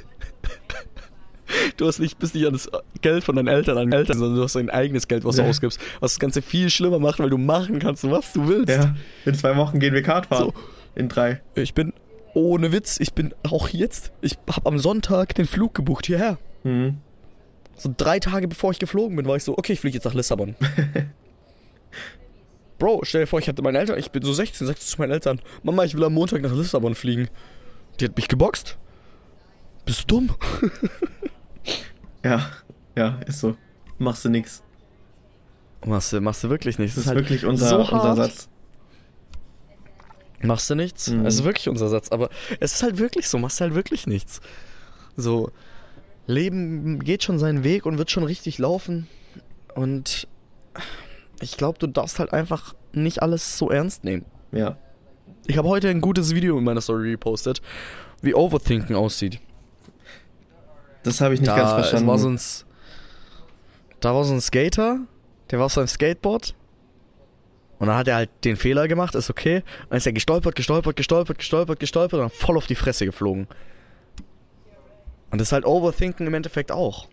Du hast nicht, bist nicht an das Geld von deinen Eltern an Eltern, sondern du hast dein eigenes Geld, was Ja. du ausgibst. Was das Ganze viel schlimmer macht, weil du machen kannst, was du willst. Ja, in zwei Wochen gehen wir Kart fahren. So. In drei. Ich bin, ohne Witz, ich bin auch jetzt, ich hab am Sonntag den Flug gebucht hierher. Mhm. So drei Tage bevor ich geflogen bin, war ich so, okay, ich fliege jetzt nach Lissabon. [LAUGHS] Bro, stell dir vor, ich hatte meine Eltern, ich bin so 16, sagst du zu meinen Eltern, Mama, ich will am Montag nach Lissabon fliegen. Die hat mich geboxt. Bist du dumm? [LAUGHS] Ja, ja, ist so. Machst du nix. Machst du, machst du wirklich nichts. Das ist wirklich unser, so unser. Satz. Machst du nichts? Mhm. Es ist wirklich unser Satz, aber es ist halt wirklich so, machst du halt wirklich nichts. So, Leben geht schon seinen Weg und wird schon richtig laufen. Und ich glaube, du darfst halt einfach nicht alles so ernst nehmen. Ja. Ich habe heute ein gutes Video in meiner Story gepostet, wie Overthinken aussieht. Das habe ich nicht ganz verstanden. War so ein, da war so ein Skater, der war auf seinem Skateboard. Und dann hat er halt den Fehler gemacht, ist okay. Dann ist er gestolpert, gestolpert, gestolpert, gestolpert, gestolpert und dann voll auf die Fresse geflogen. Und das ist halt Overthinken im Endeffekt auch.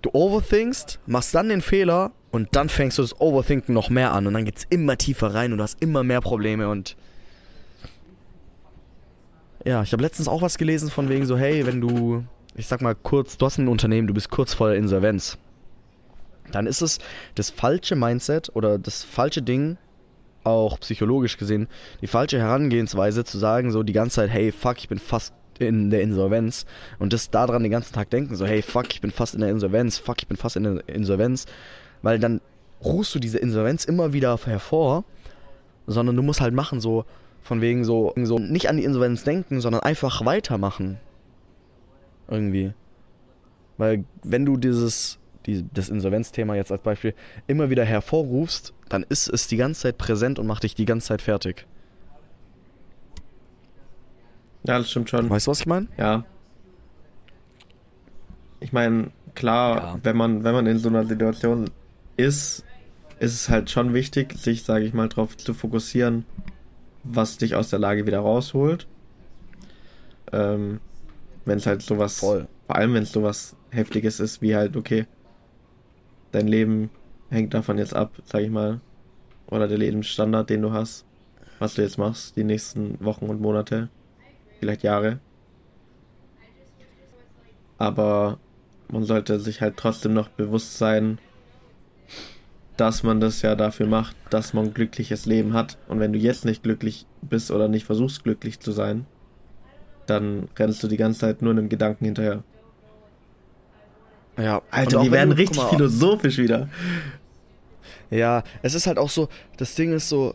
Du overthinkst, machst dann den Fehler und dann fängst du das Overthinken noch mehr an und dann geht's immer tiefer rein und du hast immer mehr Probleme und ja, ich habe letztens auch was gelesen von wegen so, hey, wenn du ich sag mal kurz, du hast ein Unternehmen, du bist kurz vor der Insolvenz. Dann ist es das falsche Mindset oder das falsche Ding, auch psychologisch gesehen, die falsche Herangehensweise zu sagen, so die ganze Zeit, hey, fuck, ich bin fast in der Insolvenz und das daran den ganzen Tag denken, so, hey, fuck, ich bin fast in der Insolvenz, fuck, ich bin fast in der Insolvenz, weil dann rufst du diese Insolvenz immer wieder hervor, sondern du musst halt machen, so, von wegen so, so nicht an die Insolvenz denken, sondern einfach weitermachen. Irgendwie. Weil wenn du dieses, die, das Insolvenzthema jetzt als Beispiel immer wieder hervorrufst, dann ist es die ganze Zeit präsent und macht dich die ganze Zeit fertig. Ja, das stimmt schon. Weißt du, was ich meine? Ja. Ich meine, klar, Ja. wenn man, wenn man in so einer Situation ist, ist es halt schon wichtig, sich, sage ich mal, darauf zu fokussieren, was dich aus der Lage wieder rausholt. Ähm, wenn es halt sowas, Voll. vor allem wenn es sowas Heftiges ist, wie halt, okay, dein Leben hängt davon jetzt ab, sag ich mal, oder der Lebensstandard, den du hast, was du jetzt machst, die nächsten Wochen und Monate, vielleicht Jahre. Aber man sollte sich halt trotzdem noch bewusst sein, dass man das ja dafür macht, dass man ein glückliches Leben hat. Und wenn du jetzt nicht glücklich bist oder nicht versuchst, glücklich zu sein, dann rennst du die ganze Zeit nur einem Gedanken hinterher. Ja. Alter, wenn werden richtig mal, philosophisch wieder. Ja, es ist halt auch so, das Ding ist so,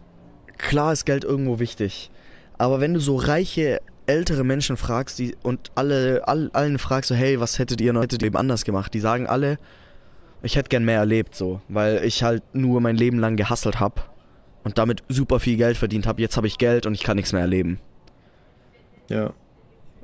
klar ist Geld irgendwo wichtig. Aber wenn du so reiche, ältere Menschen fragst, die und alle, all, allen fragst so, hey, was hättet ihr noch, hättet ihr eben anders gemacht? Die sagen alle, ich hätte gern mehr erlebt, so, weil ich halt nur mein Leben lang gehasselt hab und damit super viel Geld verdient hab. Jetzt habe ich Geld und ich kann nichts mehr erleben. Ja.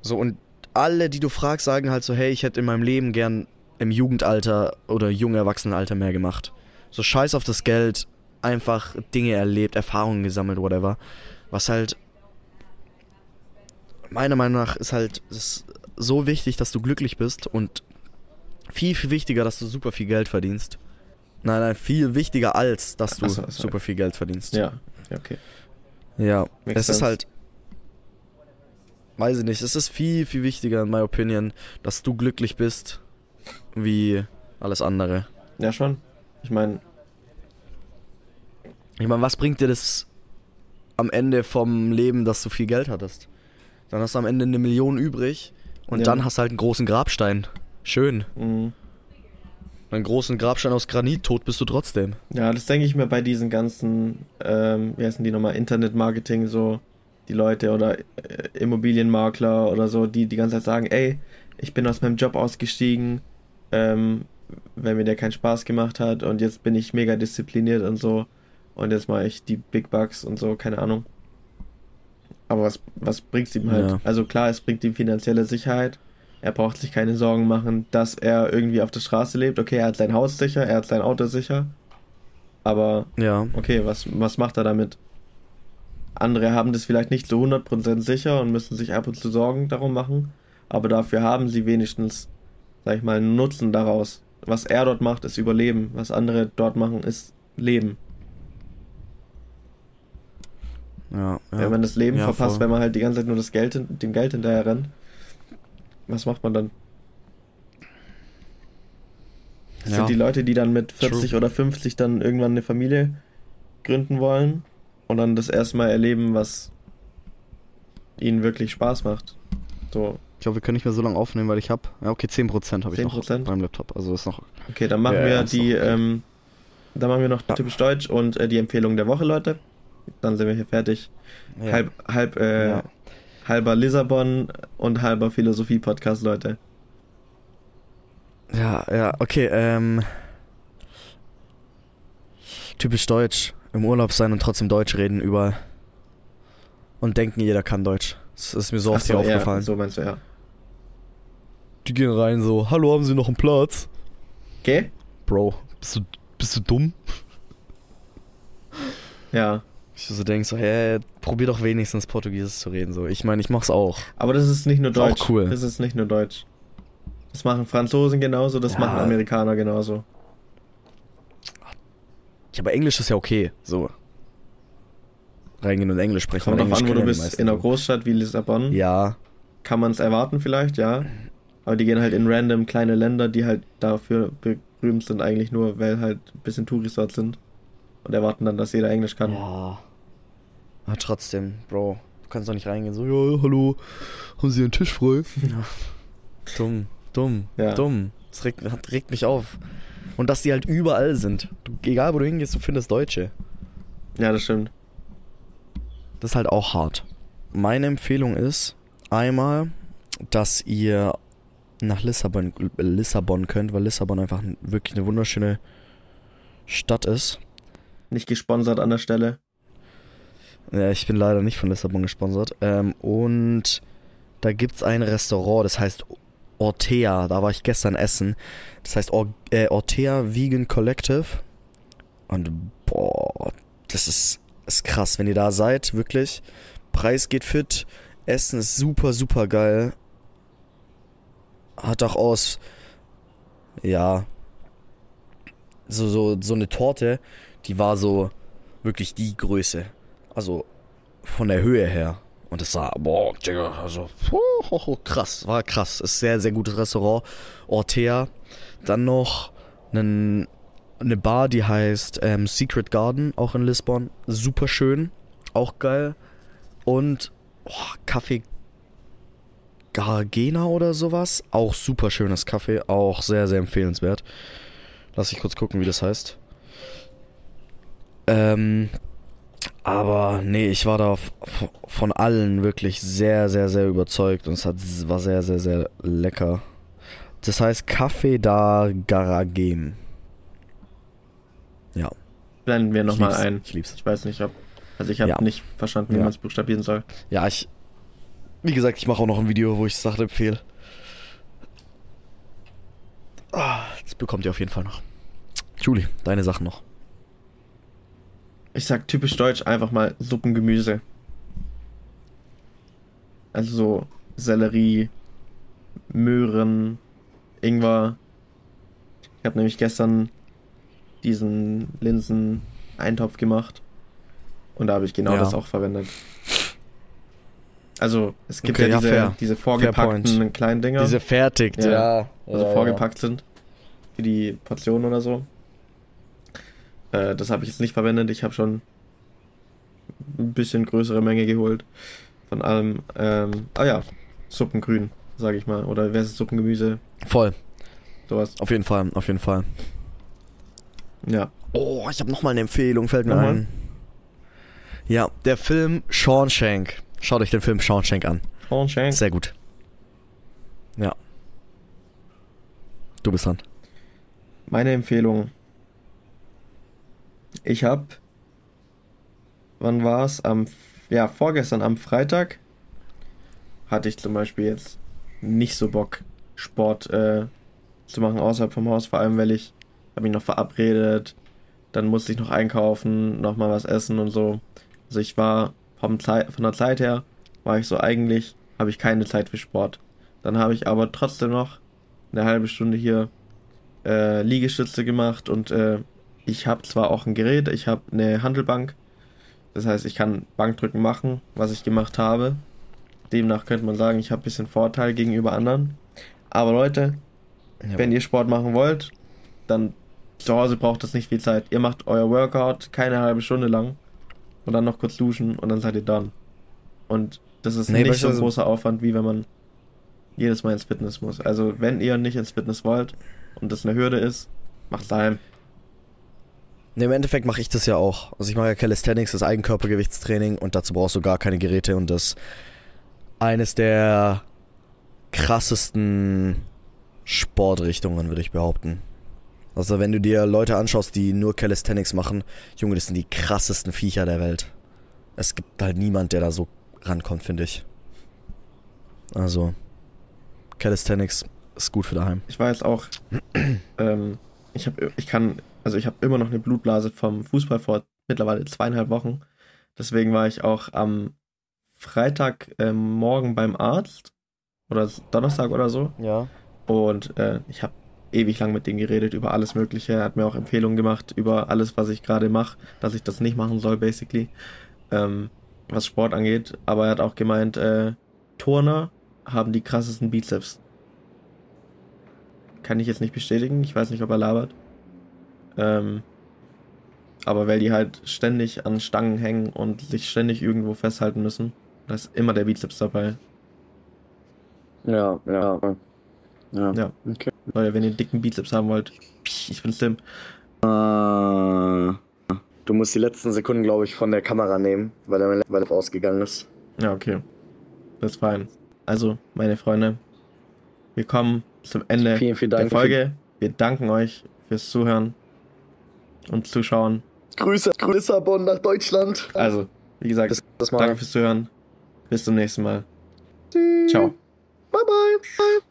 So, und alle, die du fragst, sagen halt so, hey, ich hätte in meinem Leben gern im Jugendalter oder jungen Erwachsenenalter mehr gemacht. So scheiß auf das Geld, einfach Dinge erlebt, Erfahrungen gesammelt, whatever. Was halt meiner Meinung nach ist halt ist so wichtig, dass du glücklich bist und viel, viel wichtiger, dass du super viel Geld verdienst. Nein, nein, viel wichtiger als, dass du so, super viel Geld verdienst. Ja. Ja, okay. Ja, Makes es ist sense. halt. Weiß ich nicht, es ist viel, viel wichtiger, in my opinion, dass du glücklich bist, wie alles andere. Ja, schon. Ich meine, Ich meine, was bringt dir das am Ende vom Leben, dass du viel Geld hattest? Dann hast du am Ende eine Million übrig und Ja. dann hast du halt einen großen Grabstein. Schön. mh, Einen großen Grabstein aus Granit, tot bist du trotzdem. ja, das denke ich mir bei diesen ganzen, ähm, wie heißen die nochmal, Internetmarketing, so die Leute oder äh, Immobilienmakler oder so, die die ganze Zeit sagen, ey, ich bin aus meinem Job ausgestiegen, ähm, weil mir der keinen Spaß gemacht hat und jetzt bin ich mega diszipliniert und so und jetzt mache ich die Big Bucks und so, keine Ahnung. Aber was, was bringt's ihm halt? Ja. Also klar, es bringt ihm finanzielle Sicherheit. Er braucht sich keine Sorgen machen, dass er irgendwie auf der Straße lebt. Okay, er hat sein Haus sicher, er hat sein Auto sicher. Aber Ja. okay, was, was macht er damit? Andere haben das vielleicht nicht zu 100% sicher und müssen sich ab und zu Sorgen darum machen. Aber dafür haben sie wenigstens, sag ich mal, einen Nutzen daraus. Was er dort macht, ist Überleben. Was andere dort machen, ist Leben. Ja, ja. Wenn man das Leben Ja, verpasst, voll. wenn man halt die ganze Zeit nur das Geld, dem Geld hinterher rennt, was macht man dann? Das sind die Leute, die dann mit 40 True. oder 50 dann irgendwann eine Familie gründen wollen und dann das erste Mal erleben, was ihnen wirklich Spaß macht. So, Ich glaube, wir können nicht mehr so lange aufnehmen, weil ich habe. Ja, okay, 10% habe ich noch 10%? beim Laptop. Also ist noch. okay, dann machen Ja, wir die, okay. ähm, dann machen wir noch Ja. typisch Deutsch und äh, die Empfehlung der Woche, Leute. Dann sind wir hier fertig. Ja. Halb, halb, äh, Ja. halber Lissabon und halber Philosophie-Podcast, Leute. Ja, ja, okay, ähm. Typisch deutsch. Im Urlaub sein und trotzdem Deutsch reden überall. Und denken, jeder kann Deutsch. Das ist mir so oft hier ja, aufgefallen. so meinst du, ja. Die gehen rein so, hallo, haben Sie noch einen Platz? Okay? Bro, bist du, bist du dumm? Ja. Ich so denk so, hä, probier doch wenigstens Portugiesisch zu reden. So, ich meine, ich mach's auch. Aber das ist nicht nur Ist auch Deutsch. cool. Das ist nicht nur Deutsch. Das machen Franzosen genauso, das Ja. machen Amerikaner genauso. Ja, aber Englisch ist ja okay. So. Reingehen und Englisch sprechen. Kommt drauf an, wo du bist. In einer. Großstadt wie Lissabon Ja, kann man es erwarten vielleicht, ja. Aber die gehen halt in random kleine Länder, die halt dafür berühmt sind, eigentlich nur, weil halt ein bisschen Touris dort sind. Und erwarten dann, dass jeder Englisch kann. Ja. Aber trotzdem, Bro, du kannst doch nicht reingehen, so, ja, hallo, haben Sie einen Tisch frei? Ja. Dumm, dumm, Ja. dumm. Das regt, das regt mich auf. Und dass die halt überall sind. Du, egal, wo du hingehst, du findest Deutsche. Ja, das stimmt. Das ist halt auch hart. Meine Empfehlung ist einmal, dass ihr nach Lissabon, Lissabon könnt, weil Lissabon einfach wirklich eine wunderschöne Stadt ist. Nicht gesponsert an der Stelle. Ja, ich bin leider nicht von Lissabon gesponsert. Ähm, und da gibt's ein Restaurant, das heißt Ortea. Da war ich gestern essen. Das heißt Or äh, Ortea Vegan Collective. Und boah, das ist, ist krass. Wenn ihr da seid, wirklich. Preis geht fit. Essen ist super, super geil. Hat auch aus, ja, so, so, so eine Torte, die war so wirklich die Größe. Also von der Höhe her. Und es sah, boah, Digga, also, oh, krass, war krass. Ist sehr, sehr gutes Restaurant. Ortea. Dann noch einen, eine Bar, die heißt ähm, Secret Garden, auch in Lissabon. Super schön, auch geil. Und oh, Kaffee Gargena oder sowas. Auch super schönes Kaffee, auch sehr, sehr empfehlenswert. Lass ich kurz gucken, wie das heißt. Ähm, aber nee, ich war da von allen wirklich sehr, sehr, sehr überzeugt und es hat, war sehr, sehr, sehr lecker. Das heißt Kaffee da Garagem. Ja. Blenden wir nochmal ein. Ich lieb's. Ich weiß nicht, ob. Also ich habe Ja. nicht verstanden, wie Ja. man es buchstabieren soll. Ja, ich. Wie gesagt, ich mache auch noch ein Video, wo ich es Sache empfehle. Ah, das bekommt ihr auf jeden Fall noch. Julie, deine Sachen noch. Ich sag typisch deutsch einfach mal Suppengemüse. Also so Sellerie, Möhren, Ingwer. Ich habe nämlich gestern diesen Linsen-Eintopf gemacht. Und da habe ich genau Ja. das auch verwendet. Also, es gibt Okay, ja ja, diese, fair. diese vorgepackten kleinen Dinger, Diese fertigt, Ja. ja. also Ja, vorgepackt sind. Für die Portion oder so. Äh, das habe ich jetzt nicht verwendet. Ich habe schon ein bisschen größere Menge geholt. Von allem. Ähm, ah ja, Suppengrün, sage ich mal. Oder ist es? Suppengemüse? Voll, Sowas. auf jeden Fall, auf jeden Fall. Ja. Oh, ich habe noch mal eine Empfehlung, fällt mir Nochmal? ein. Ja, der Film Shawshank. Schaut euch den Film Shawshank an. Shawshank. Sehr gut. Ja. Du bist dran. Meine Empfehlung. Ich habe, wann war es? Am, ja, vorgestern am Freitag hatte ich zum Beispiel jetzt nicht so Bock, Sport äh, zu machen außerhalb vom Haus, vor allem weil ich habe mich noch verabredet, dann musste ich noch einkaufen, noch mal was essen und so. Also ich war vom von der Zeit her war ich so eigentlich habe ich keine Zeit für Sport. Dann habe ich aber trotzdem noch eine halbe Stunde hier äh, Liegestütze gemacht und äh, ich habe zwar auch ein Gerät, ich habe eine Handelbank. Das heißt, ich kann Bankdrücken machen, was ich gemacht habe. Demnach könnte man sagen, ich habe ein bisschen Vorteil gegenüber anderen. Aber Leute, wenn ihr Sport machen wollt, dann zu Hause braucht das nicht viel Zeit. Ihr macht euer Workout keine halbe Stunde lang und dann noch kurz duschen und dann seid ihr done. Und das ist Nee, nicht so ein also- großer Aufwand, wie wenn man jedes Mal ins Fitness muss. Also wenn ihr nicht ins Fitness wollt und das eine Hürde ist, macht's daheim. Ne, im Endeffekt mache ich das ja auch. Also ich mache ja Calisthenics, das Eigenkörpergewichtstraining und dazu brauchst du gar keine Geräte und das eines der krassesten Sportrichtungen, würde ich behaupten. Also wenn du dir Leute anschaust, die nur Calisthenics machen, Junge, das sind die krassesten Viecher der Welt. Es gibt halt niemand, der da so rankommt, finde ich. Also Calisthenics ist gut für daheim. Ich jetzt auch, [CLEARS THROAT] ähm, ich habe, ich kann, also ich habe immer noch eine Blutblase vom Fußball vor mittlerweile zweieinhalb Wochen. Deswegen war ich auch am Freitag ähm, morgen beim Arzt oder Donnerstag oder so. Ja. Und äh, ich habe ewig lang mit dem geredet über alles Mögliche. Er hat mir auch Empfehlungen gemacht über alles, was ich gerade mache, dass ich das nicht machen soll, basically, ähm, was Sport angeht. Aber er hat auch gemeint, äh, Turner haben die krassesten Bizeps. kann ich jetzt nicht bestätigen. Ich weiß nicht, ob er labert. Ähm, aber weil die halt ständig an Stangen hängen und sich ständig irgendwo festhalten müssen, da ist immer der Bizeps dabei. Ja, ja. Ja. Ja. Okay. Leute, wenn ihr einen dicken Bizeps haben wollt, ich bin Slim. Äh, du musst die letzten Sekunden, glaube ich, von der Kamera nehmen, weil er weil ausgegangen ist. Ja, okay. Das ist fein. Also, meine Freunde, wir kommen zum Ende Vielen, vielen der Dank. Folge. Wir danken euch fürs Zuhören und Zuschauen. Grüße, Grüße Lissabon nach Deutschland. Also, wie gesagt, Bis mal. danke fürs Zuhören. Bis zum nächsten Mal. Tschüss. Ciao. Bye, bye. bye.